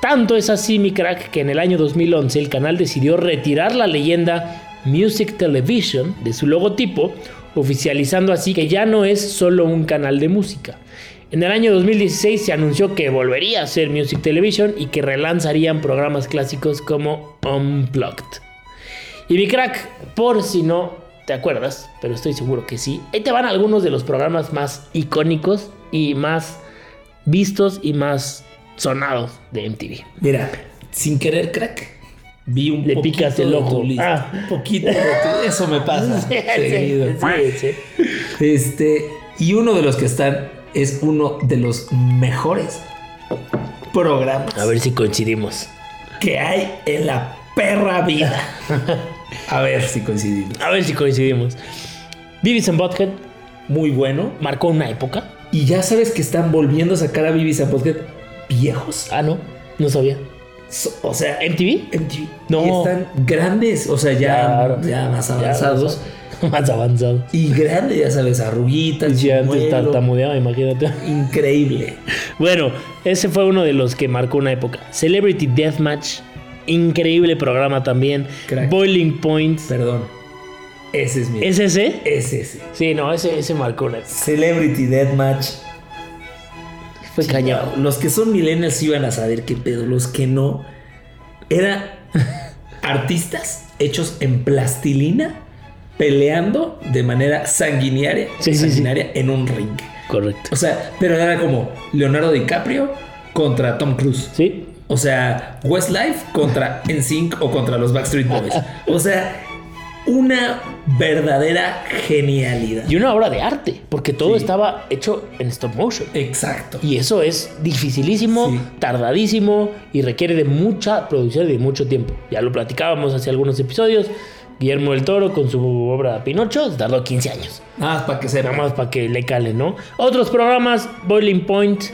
Tanto es así, mi crack, que en el año 2011 el canal decidió retirar la leyenda Music Television de su logotipo, oficializando así que ya no es solo un canal de música. En el año 2016 se anunció que volvería a ser Music Television y que relanzarían programas clásicos como Unplugged. Y mi crack, por si no te acuerdas, pero estoy seguro que sí, ahí te van algunos de los programas más icónicos y más vistos y más sonados de MTV. Mira, sin querer, crack, vi un Le poquito picas el ojo. Ah. Un poquito de Eso me pasa. (laughs) Sí, seguido. sí, sí. Este, y uno de los que están es uno de los mejores programas A ver si coincidimos. que hay en la perra vida. (laughs) A ver si coincidimos. A ver si coincidimos. Beavis and Butthead Muy bueno. marcó una época. Y ya sabes que están volviendo a sacar a Bibis a Podcast viejos. Ah, no, no sabía. So- o sea, ¿MTV? MTV. No. Y están grandes, o sea, ya, Claro. ya más Ya, avanzados. más- Más avanzados. y grandes, ya sabes, arruguitas. Si antes tartamudeaba, imagínate. Increíble. Bueno, ese fue uno de los que marcó una época. Celebrity Deathmatch, increíble programa también. Crack. Boiling Point. Perdón. Ese es mi. ¿Es ese? Es ese. Sí, no, ese, ese marcó una época. Celebrity Deathmatch. Fue. Los que son millennials iban a saber qué pedo. Los que no. Era (laughs) artistas hechos en plastilina peleando de manera sanguinaria, Sí, sí, sí. sanguinaria en un ring. Correcto. O sea, pero era como Leonardo DiCaprio contra Tom Cruise. ¿Sí? O sea, Westlife contra NSYNC o contra los Backstreet Boys. (laughs) O sea, una verdadera genialidad. Y una obra de arte, porque todo Sí. estaba hecho en stop motion. Exacto. Y eso es dificilísimo, Sí. tardadísimo y requiere de mucha producción y de mucho tiempo. Ya lo platicábamos hace algunos episodios. Guillermo del Toro con su obra Pinocho tardó 15 años. Nada más para que sepa. Nada más para que le cale, ¿no? Otros programas, Boiling Point,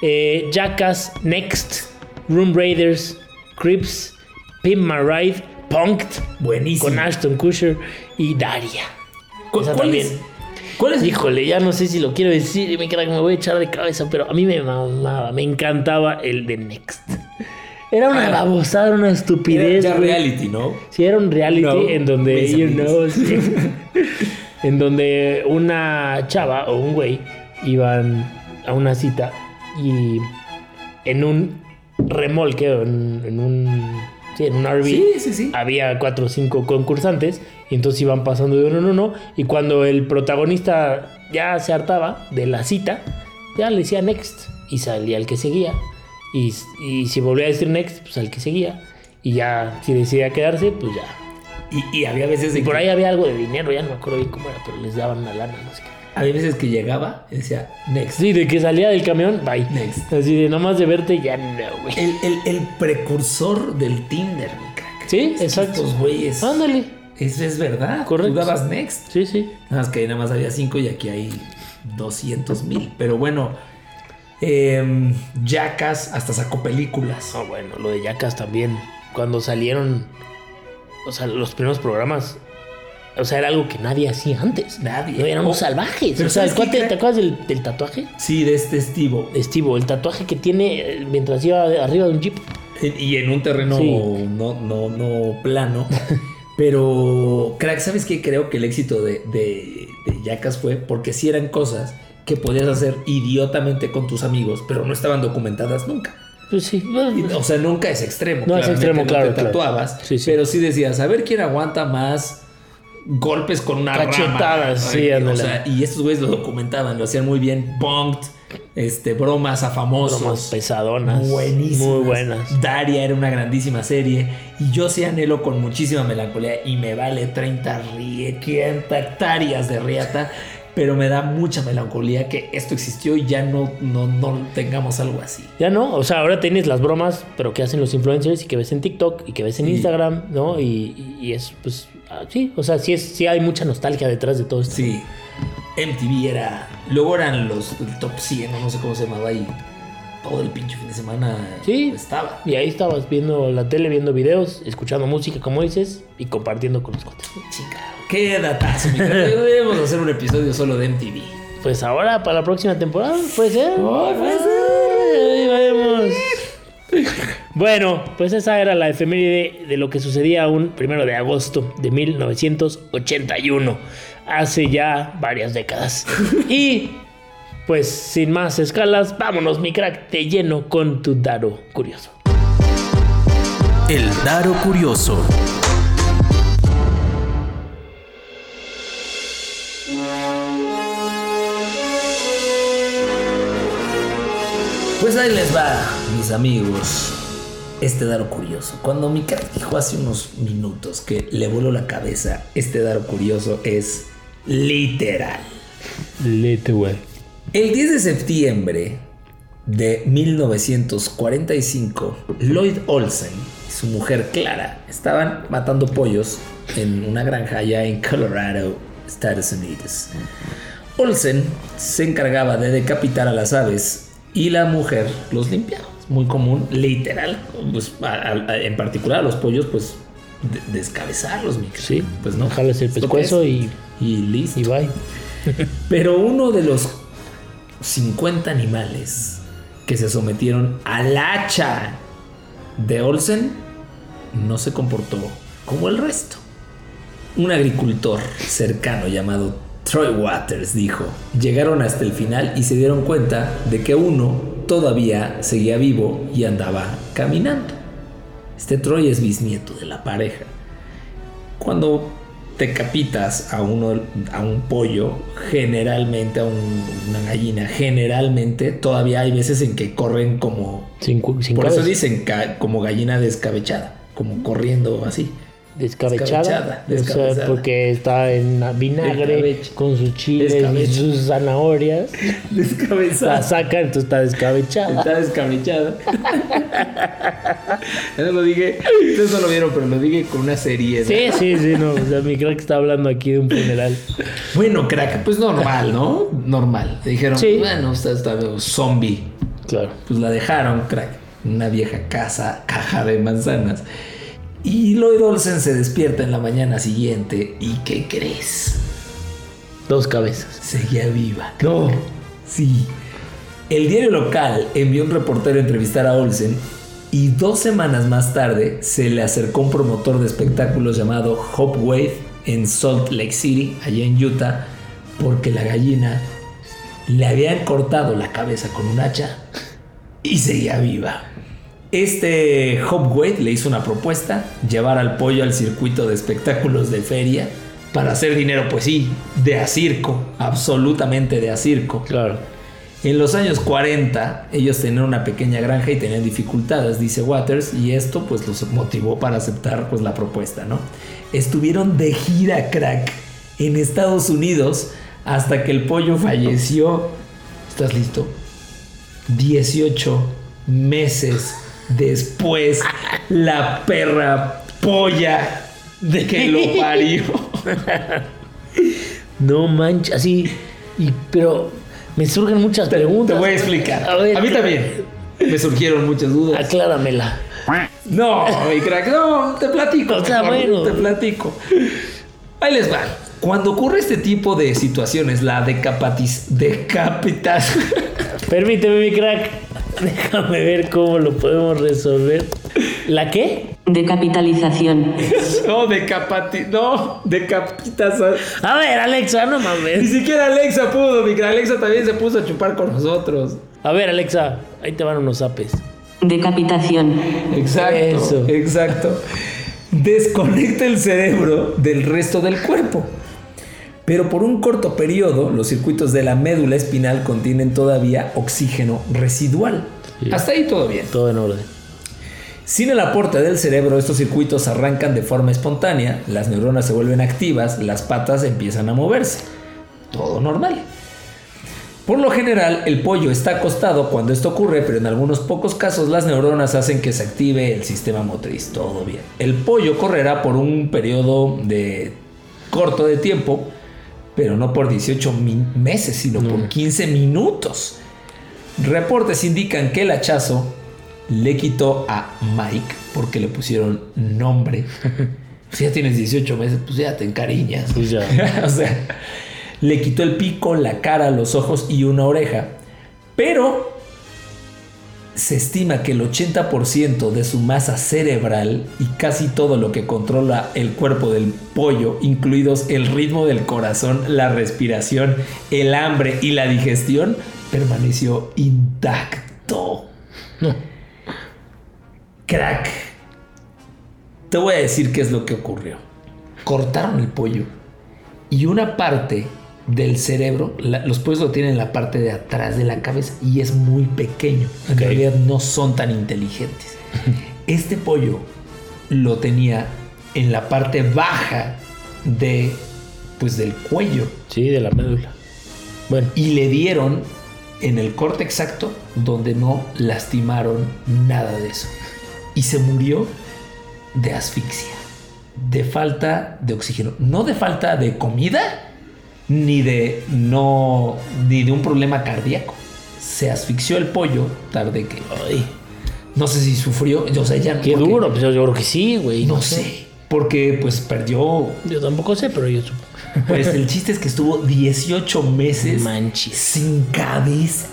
eh, Jackass, Next, Room Raiders, Crips, Pimp My Ride, Punked, Buenísimo. con Ashton Kutcher y Daria. ¿Cu- Esa ¿Cuál también. es? ¿Cuál es? Híjole, ya no sé si lo quiero decir y me que me voy a echar de cabeza, pero a mí me mamaba, me encantaba el de Next. Era una Ah. babosada, era una Era estupidez. ya güey. reality, ¿no? Sí, era un reality No, en donde, mis you amigos. know, sí. (laughs) en donde una chava o un güey iban a una cita y en un remolque, en, en un, sí, en un RV, Sí, sí, sí. había cuatro o cinco concursantes y entonces iban pasando de uno en uno y cuando el protagonista ya se hartaba de la cita, ya le decía next y salía el que seguía y, y si volvía a decir next, pues al que seguía y ya si decidía quedarse, pues ya. Y, y había veces Y por que, ahí había algo de dinero, ya no me acuerdo bien cómo era, pero les daban una lana, no sé qué. Había veces que llegaba y decía, next. Sí, de que salía del camión, bye. Next. Así de nomás de verte, ya no, güey. El, el, el precursor del Tinder, mi crack. Sí, Es exacto. Estos güeyes. Ándale. Eso es verdad. Correcto. Tú dabas next. Sí, sí. Nada más que ahí nada más había 5 y aquí hay 200 mil. Pero bueno, Jackass hasta sacó películas. Ah, bueno, lo de Yacas también. Cuando salieron, o sea, los primeros programas, o sea, era algo que nadie hacía antes. Nadie. No, éramos Oh, salvajes. O sea. ¿te acuerdas del, del tatuaje? Sí, de este estivo. Estivo, el tatuaje que tiene eh, mientras iba arriba de un jeep. Y en un terreno Sí. no, no, no plano. (laughs) Pero, crack, ¿sabes qué? Creo que el éxito de, de, de Jackass fue porque sí eran cosas que podías hacer idiotamente con tus amigos, pero no estaban documentadas nunca. Pues sí. O sea, nunca es extremo. No es extremo, no claro, Te claro. tatuabas, Sí, sí. pero sí decías, a ver quién aguanta más golpes con una Cachetadas, rama. sí, o sea, y estos güeyes lo documentaban, lo hacían muy bien. Punked, este, bromas a famosos. Bromas pesadonas. Buenísimas. Muy buenas. Daria era una grandísima serie. Y yo sí anhelo con muchísima melancolía. Y me vale 30 rie, 500 hectáreas de riata. Pero me da mucha melancolía que esto existió y ya no, no, no tengamos algo así. Ya no, o sea, ahora tienes las bromas, pero que hacen los influencers y que ves en TikTok y que ves en. Instagram, ¿no? Y, y- es, pues, sí, o sea, sí, es, sí hay mucha nostalgia detrás de todo esto. Sí. MTV era. Luego eran los el top 100, o no sé cómo se llamaba ahí. Todo el pinche fin de semana Sí. estaba. Y ahí estabas viendo la tele, viendo videos, escuchando música, como dices, y compartiendo con los cuates. Chica, qué datazo. mi. Debemos hacer un episodio solo de MTV. Pues ahora, para la próxima temporada, puede ser. puede Ahí veremos. Bueno, pues esa era la efeméride de lo que sucedía un primero de agosto de 1981, hace ya varias décadas. Y pues sin más escalas, vámonos, mi crack, te lleno con tu daro curioso. El Daro Curioso. Pues ahí les va, mis amigos. este daro curioso. Cuando mi cara dijo hace unos minutos que le voló la cabeza, este daro curioso es literal. Güey. El 10 de septiembre de 1945, Lloyd Olsen y su mujer Clara estaban matando pollos en una granja allá en Colorado, Estados Unidos. Olsen se encargaba de decapitar a las aves y la mujer los limpiaba. Es Muy común, literal. Pues, a- a- a- en particular a los pollos, pues de- descabezarlos, mi Sí, pues no. Jales el pescuezo es. y, y listo. y bye. (laughs) (laughs) Pero uno de los 50 animales que se sometieron al hacha de Olsen no se comportó como el resto. Un agricultor cercano llamado Troy Waters dijo, llegaron hasta el final y se dieron cuenta de que uno todavía seguía vivo y andaba caminando. Este Troy es bisnieto de la pareja. Cuando decapitas a uno a un pollo, generalmente a un- una gallina, generalmente todavía hay veces en que corren como Sin, cu- sin por eso dicen como gallina descabechada, como corriendo así. Descabechada. Descabechada, O sea, porque está en vinagre con sus chiles y sus zanahorias. (laughs) La Descabezada. saca, entonces está descabechada. Está descabechada. (laughs) Eso lo dije, ustedes no lo vieron, pero lo dije con una seriedad. Sí, sí, sí, no. O sea, mi crack está hablando aquí de un funeral. Bueno, crack, pues normal, ¿no? Normal. Dijeron, Sí. bueno, está, está zombie. Claro. Pues la dejaron, crack. Una vieja casa, caja de manzanas. Y Lloyd Olsen se despierta en la mañana siguiente. ¿Y qué crees? Dos cabezas. Seguía viva. No. Sí. El diario local envió un reportero a entrevistar a Olsen y dos semanas más tarde se le acercó un promotor de espectáculos llamado Hope Wade en Salt Lake City, allá en Utah, porque la gallina le habían cortado la cabeza con un hacha y seguía viva. Este Hope Wade le hizo una propuesta, llevar al pollo al circuito de espectáculos de feria para hacer dinero, pues sí, de a circo, absolutamente de a circo. Claro. En los años 40, ellos tenían una pequeña granja y tenían dificultades, dice Waters, y esto pues los motivó para aceptar pues la propuesta, ¿no? Estuvieron de gira crack en Estados Unidos hasta que el pollo falleció. ¿Estás listo? 18 meses después, la perra polla de que lo (laughs) parió. No manches, así. Y, pero me surgen muchas Te, preguntas. te voy a explicar. A ver, a mí ¿qué- también. Me surgieron muchas dudas. Acláramela. No, mi crack, no, te platico. O sea, bueno. Te platico. Ahí les va. Cuando ocurre este tipo de situaciones, la decapatis, decapitas, Permíteme, mi crack. (laughs) Déjame ver cómo lo podemos resolver. ¿La qué? Decapitalización. (laughs) no, decapati, no, decapitas. A ver, Alexa, no Ni mames. siquiera Alexa pudo, mi crack. Alexa también se puso a chupar con nosotros. A ver, Alexa, ahí te van unos apes. Decapitación. Exacto. Eso. Exacto. Desconecta el cerebro del resto del cuerpo. Pero por un corto periodo, los circuitos de la médula espinal contienen todavía oxígeno residual. Sí. Hasta ahí todo bien. Todo en orden. Sin el aporte del cerebro, estos circuitos arrancan de forma espontánea, las neuronas se vuelven activas, las patas empiezan a moverse. Todo normal. Por lo general, el pollo está acostado cuando esto ocurre, pero en algunos pocos casos las neuronas hacen que se active el sistema motriz. Todo bien. El pollo correrá por un periodo de corto de tiempo, pero no por 18 min- meses, sino por 15 minutos. Reportes indican que el hachazo le quitó a Mike porque le pusieron nombre. (laughs) Si ya tienes 18 meses, pues ya te encariñas. Pues ya. (laughs) o sea, le quitó el pico, la cara, los ojos y una oreja. Pero se estima que el 80% de su masa cerebral y casi todo lo que controla el cuerpo del pollo, incluidos el ritmo del corazón, la respiración, el hambre y la digestión, permaneció intacto. Crack. Te voy a decir qué es lo que ocurrió. Cortaron el pollo y una parte del cerebro, la- los pollos lo tienen en la parte de atrás de la cabeza y es muy pequeño. En realidad no son tan inteligentes. (laughs) Este pollo lo tenía en la parte baja de pues del cuello Sí, de la médula. Bueno, y le dieron en el corte exacto donde no lastimaron nada de eso. Y se murió de asfixia, de falta de oxígeno, no de falta de comida ni de no ni de un problema cardíaco. Se asfixió el pollo tarde que ay, no sé si sufrió, yo sé ya qué porque- duro. Pues yo, yo creo que sí, güey. No sé, porque pues perdió Yo tampoco sé, pero yo supongo. pues el chiste es que estuvo 18 meses Manches. sin cabeza.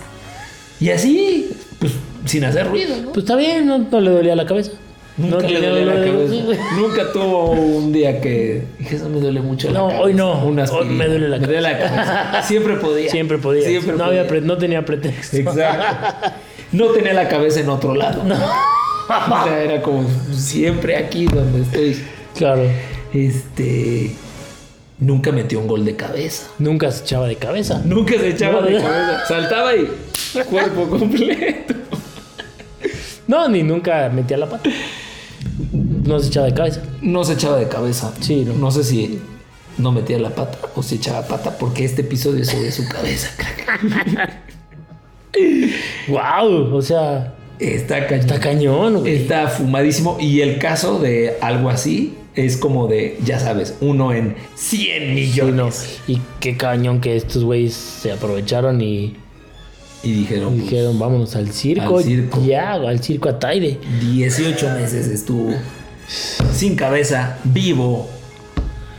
Y así, pues sin hacer ruido, ¿no? Pues está bien, no, no le dolía la cabeza. Nunca no le la cabeza. Nunca tuvo un día que dije, eso me duele mucho la No, cabeza. hoy no. Una Hoy me duele la Me la cabeza. Siempre podía. Siempre podía. Siempre no, podía. había pre- no tenía pretexto. Exacto. No tenía la cabeza en otro lado. O sea, era como siempre aquí donde estoy. Claro. Este. Nunca metió un gol de cabeza. Nunca se echaba de cabeza. Nunca se echaba No, de no. cabeza. Saltaba y cuerpo completo. No, ni nunca metía la pata. No se echaba de cabeza. No se echaba de cabeza. Sí, no. no. sé si no metía la pata o si echaba pata porque este episodio es sobre su cabeza. (laughs) Wow, o sea, Está cañón. está cañón, güey. Está fumadísimo. Y el caso de algo así es como de, ya sabes, uno en 100 Sí, millones. no. Y qué cañón que estos güeyes se aprovecharon y Y dijeron, pues, dijeron, vámonos al circo. al circo. Ya, al circo Ataide. 18 meses estuvo sin cabeza, vivo,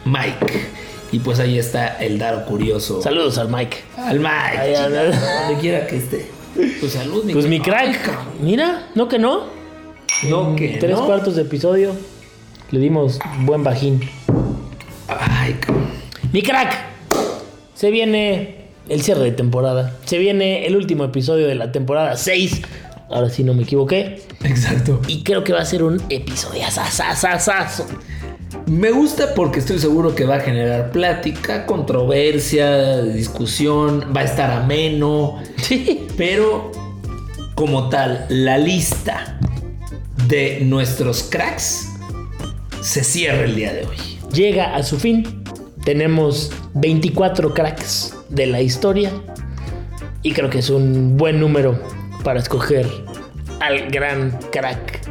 Mike. Y pues ahí está el Daro curioso. Saludos al Mike. Al Mike. Ay. Donde quiera que esté. Pues salud, Pues mi cabrón. crack. Mira, no que no. No, que Tres no. cuartos de episodio. Le dimos buen bajín. Ay, cabrón. Mi crack. Se viene el cierre de temporada. Se viene el último episodio de la temporada 6. Ahora sí no me equivoqué. Exacto. Y creo que va a ser un episodio asasasasazo. Me gusta porque estoy seguro que va a generar plática, controversia, discusión, va a estar ameno. Sí. Pero como tal, la lista de nuestros cracks se cierra el día de hoy. Llega a su fin. Tenemos 24 cracks de la historia. Y creo que es un buen número para escoger al gran crack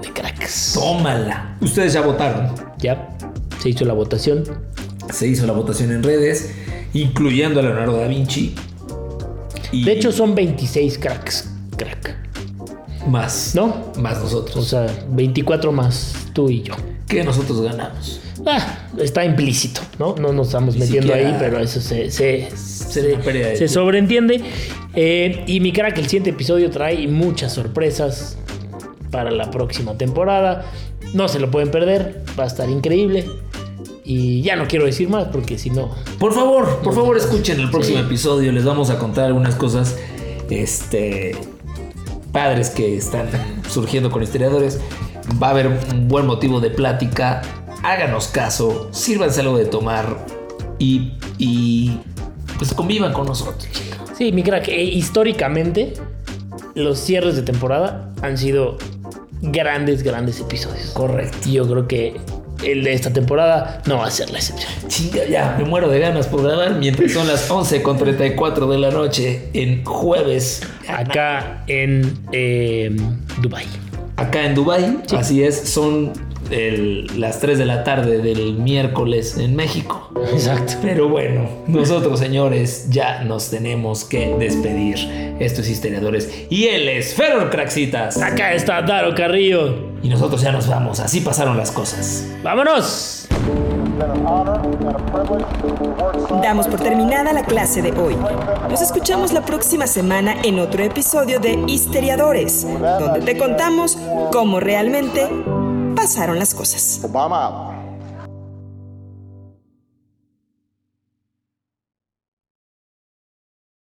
de cracks. Tómala. Ustedes ya votaron. Ya se hizo la votación. Se hizo la votación en redes, incluyendo a Leonardo da Vinci. Y De hecho, son 26 cracks. Crack. más. ¿No? Más O nosotros. sea, 24 más tú y yo. Que nosotros ganamos. Ah, está implícito, ¿no? No nos estamos Ni metiendo siquiera- ahí, pero eso se, se, sobreentiende. Eh, y mi crack, el siguiente episodio trae muchas sorpresas para la próxima temporada. No se lo pueden perder, va a estar increíble. Y ya no quiero decir más porque si no. Por favor, por favor, escuchen el próximo Sí. episodio. Les vamos a contar algunas cosas. Este. Padres que están surgiendo con historiadores. Va a haber un buen motivo de plática. Háganos caso. Sírvanse algo de tomar. Y. y pues convivan con nosotros. Sí, mi crack, eh, históricamente, los cierres de temporada han sido grandes, grandes episodios. Correcto. Y yo creo que el de esta temporada no va a ser la excepción. Chinga, ya, me muero de ganas por grabar mientras son las 11 con 34 de la noche en jueves Acá en eh, Dubai. acá en Dubai. Así es, son el- las 3 de la tarde del miércoles en México. Exacto. Pero bueno, nosotros señores ya nos tenemos que despedir. Esto es Historiadores y él es Feror Craxitas. Acá está Daro Carrillo. Y nosotros ya nos vamos, así pasaron las cosas. ¡Vámonos! Damos por terminada la clase de hoy. Nos escuchamos la próxima semana en otro episodio de Histeriadores, donde te contamos cómo realmente pasaron las cosas. Obama.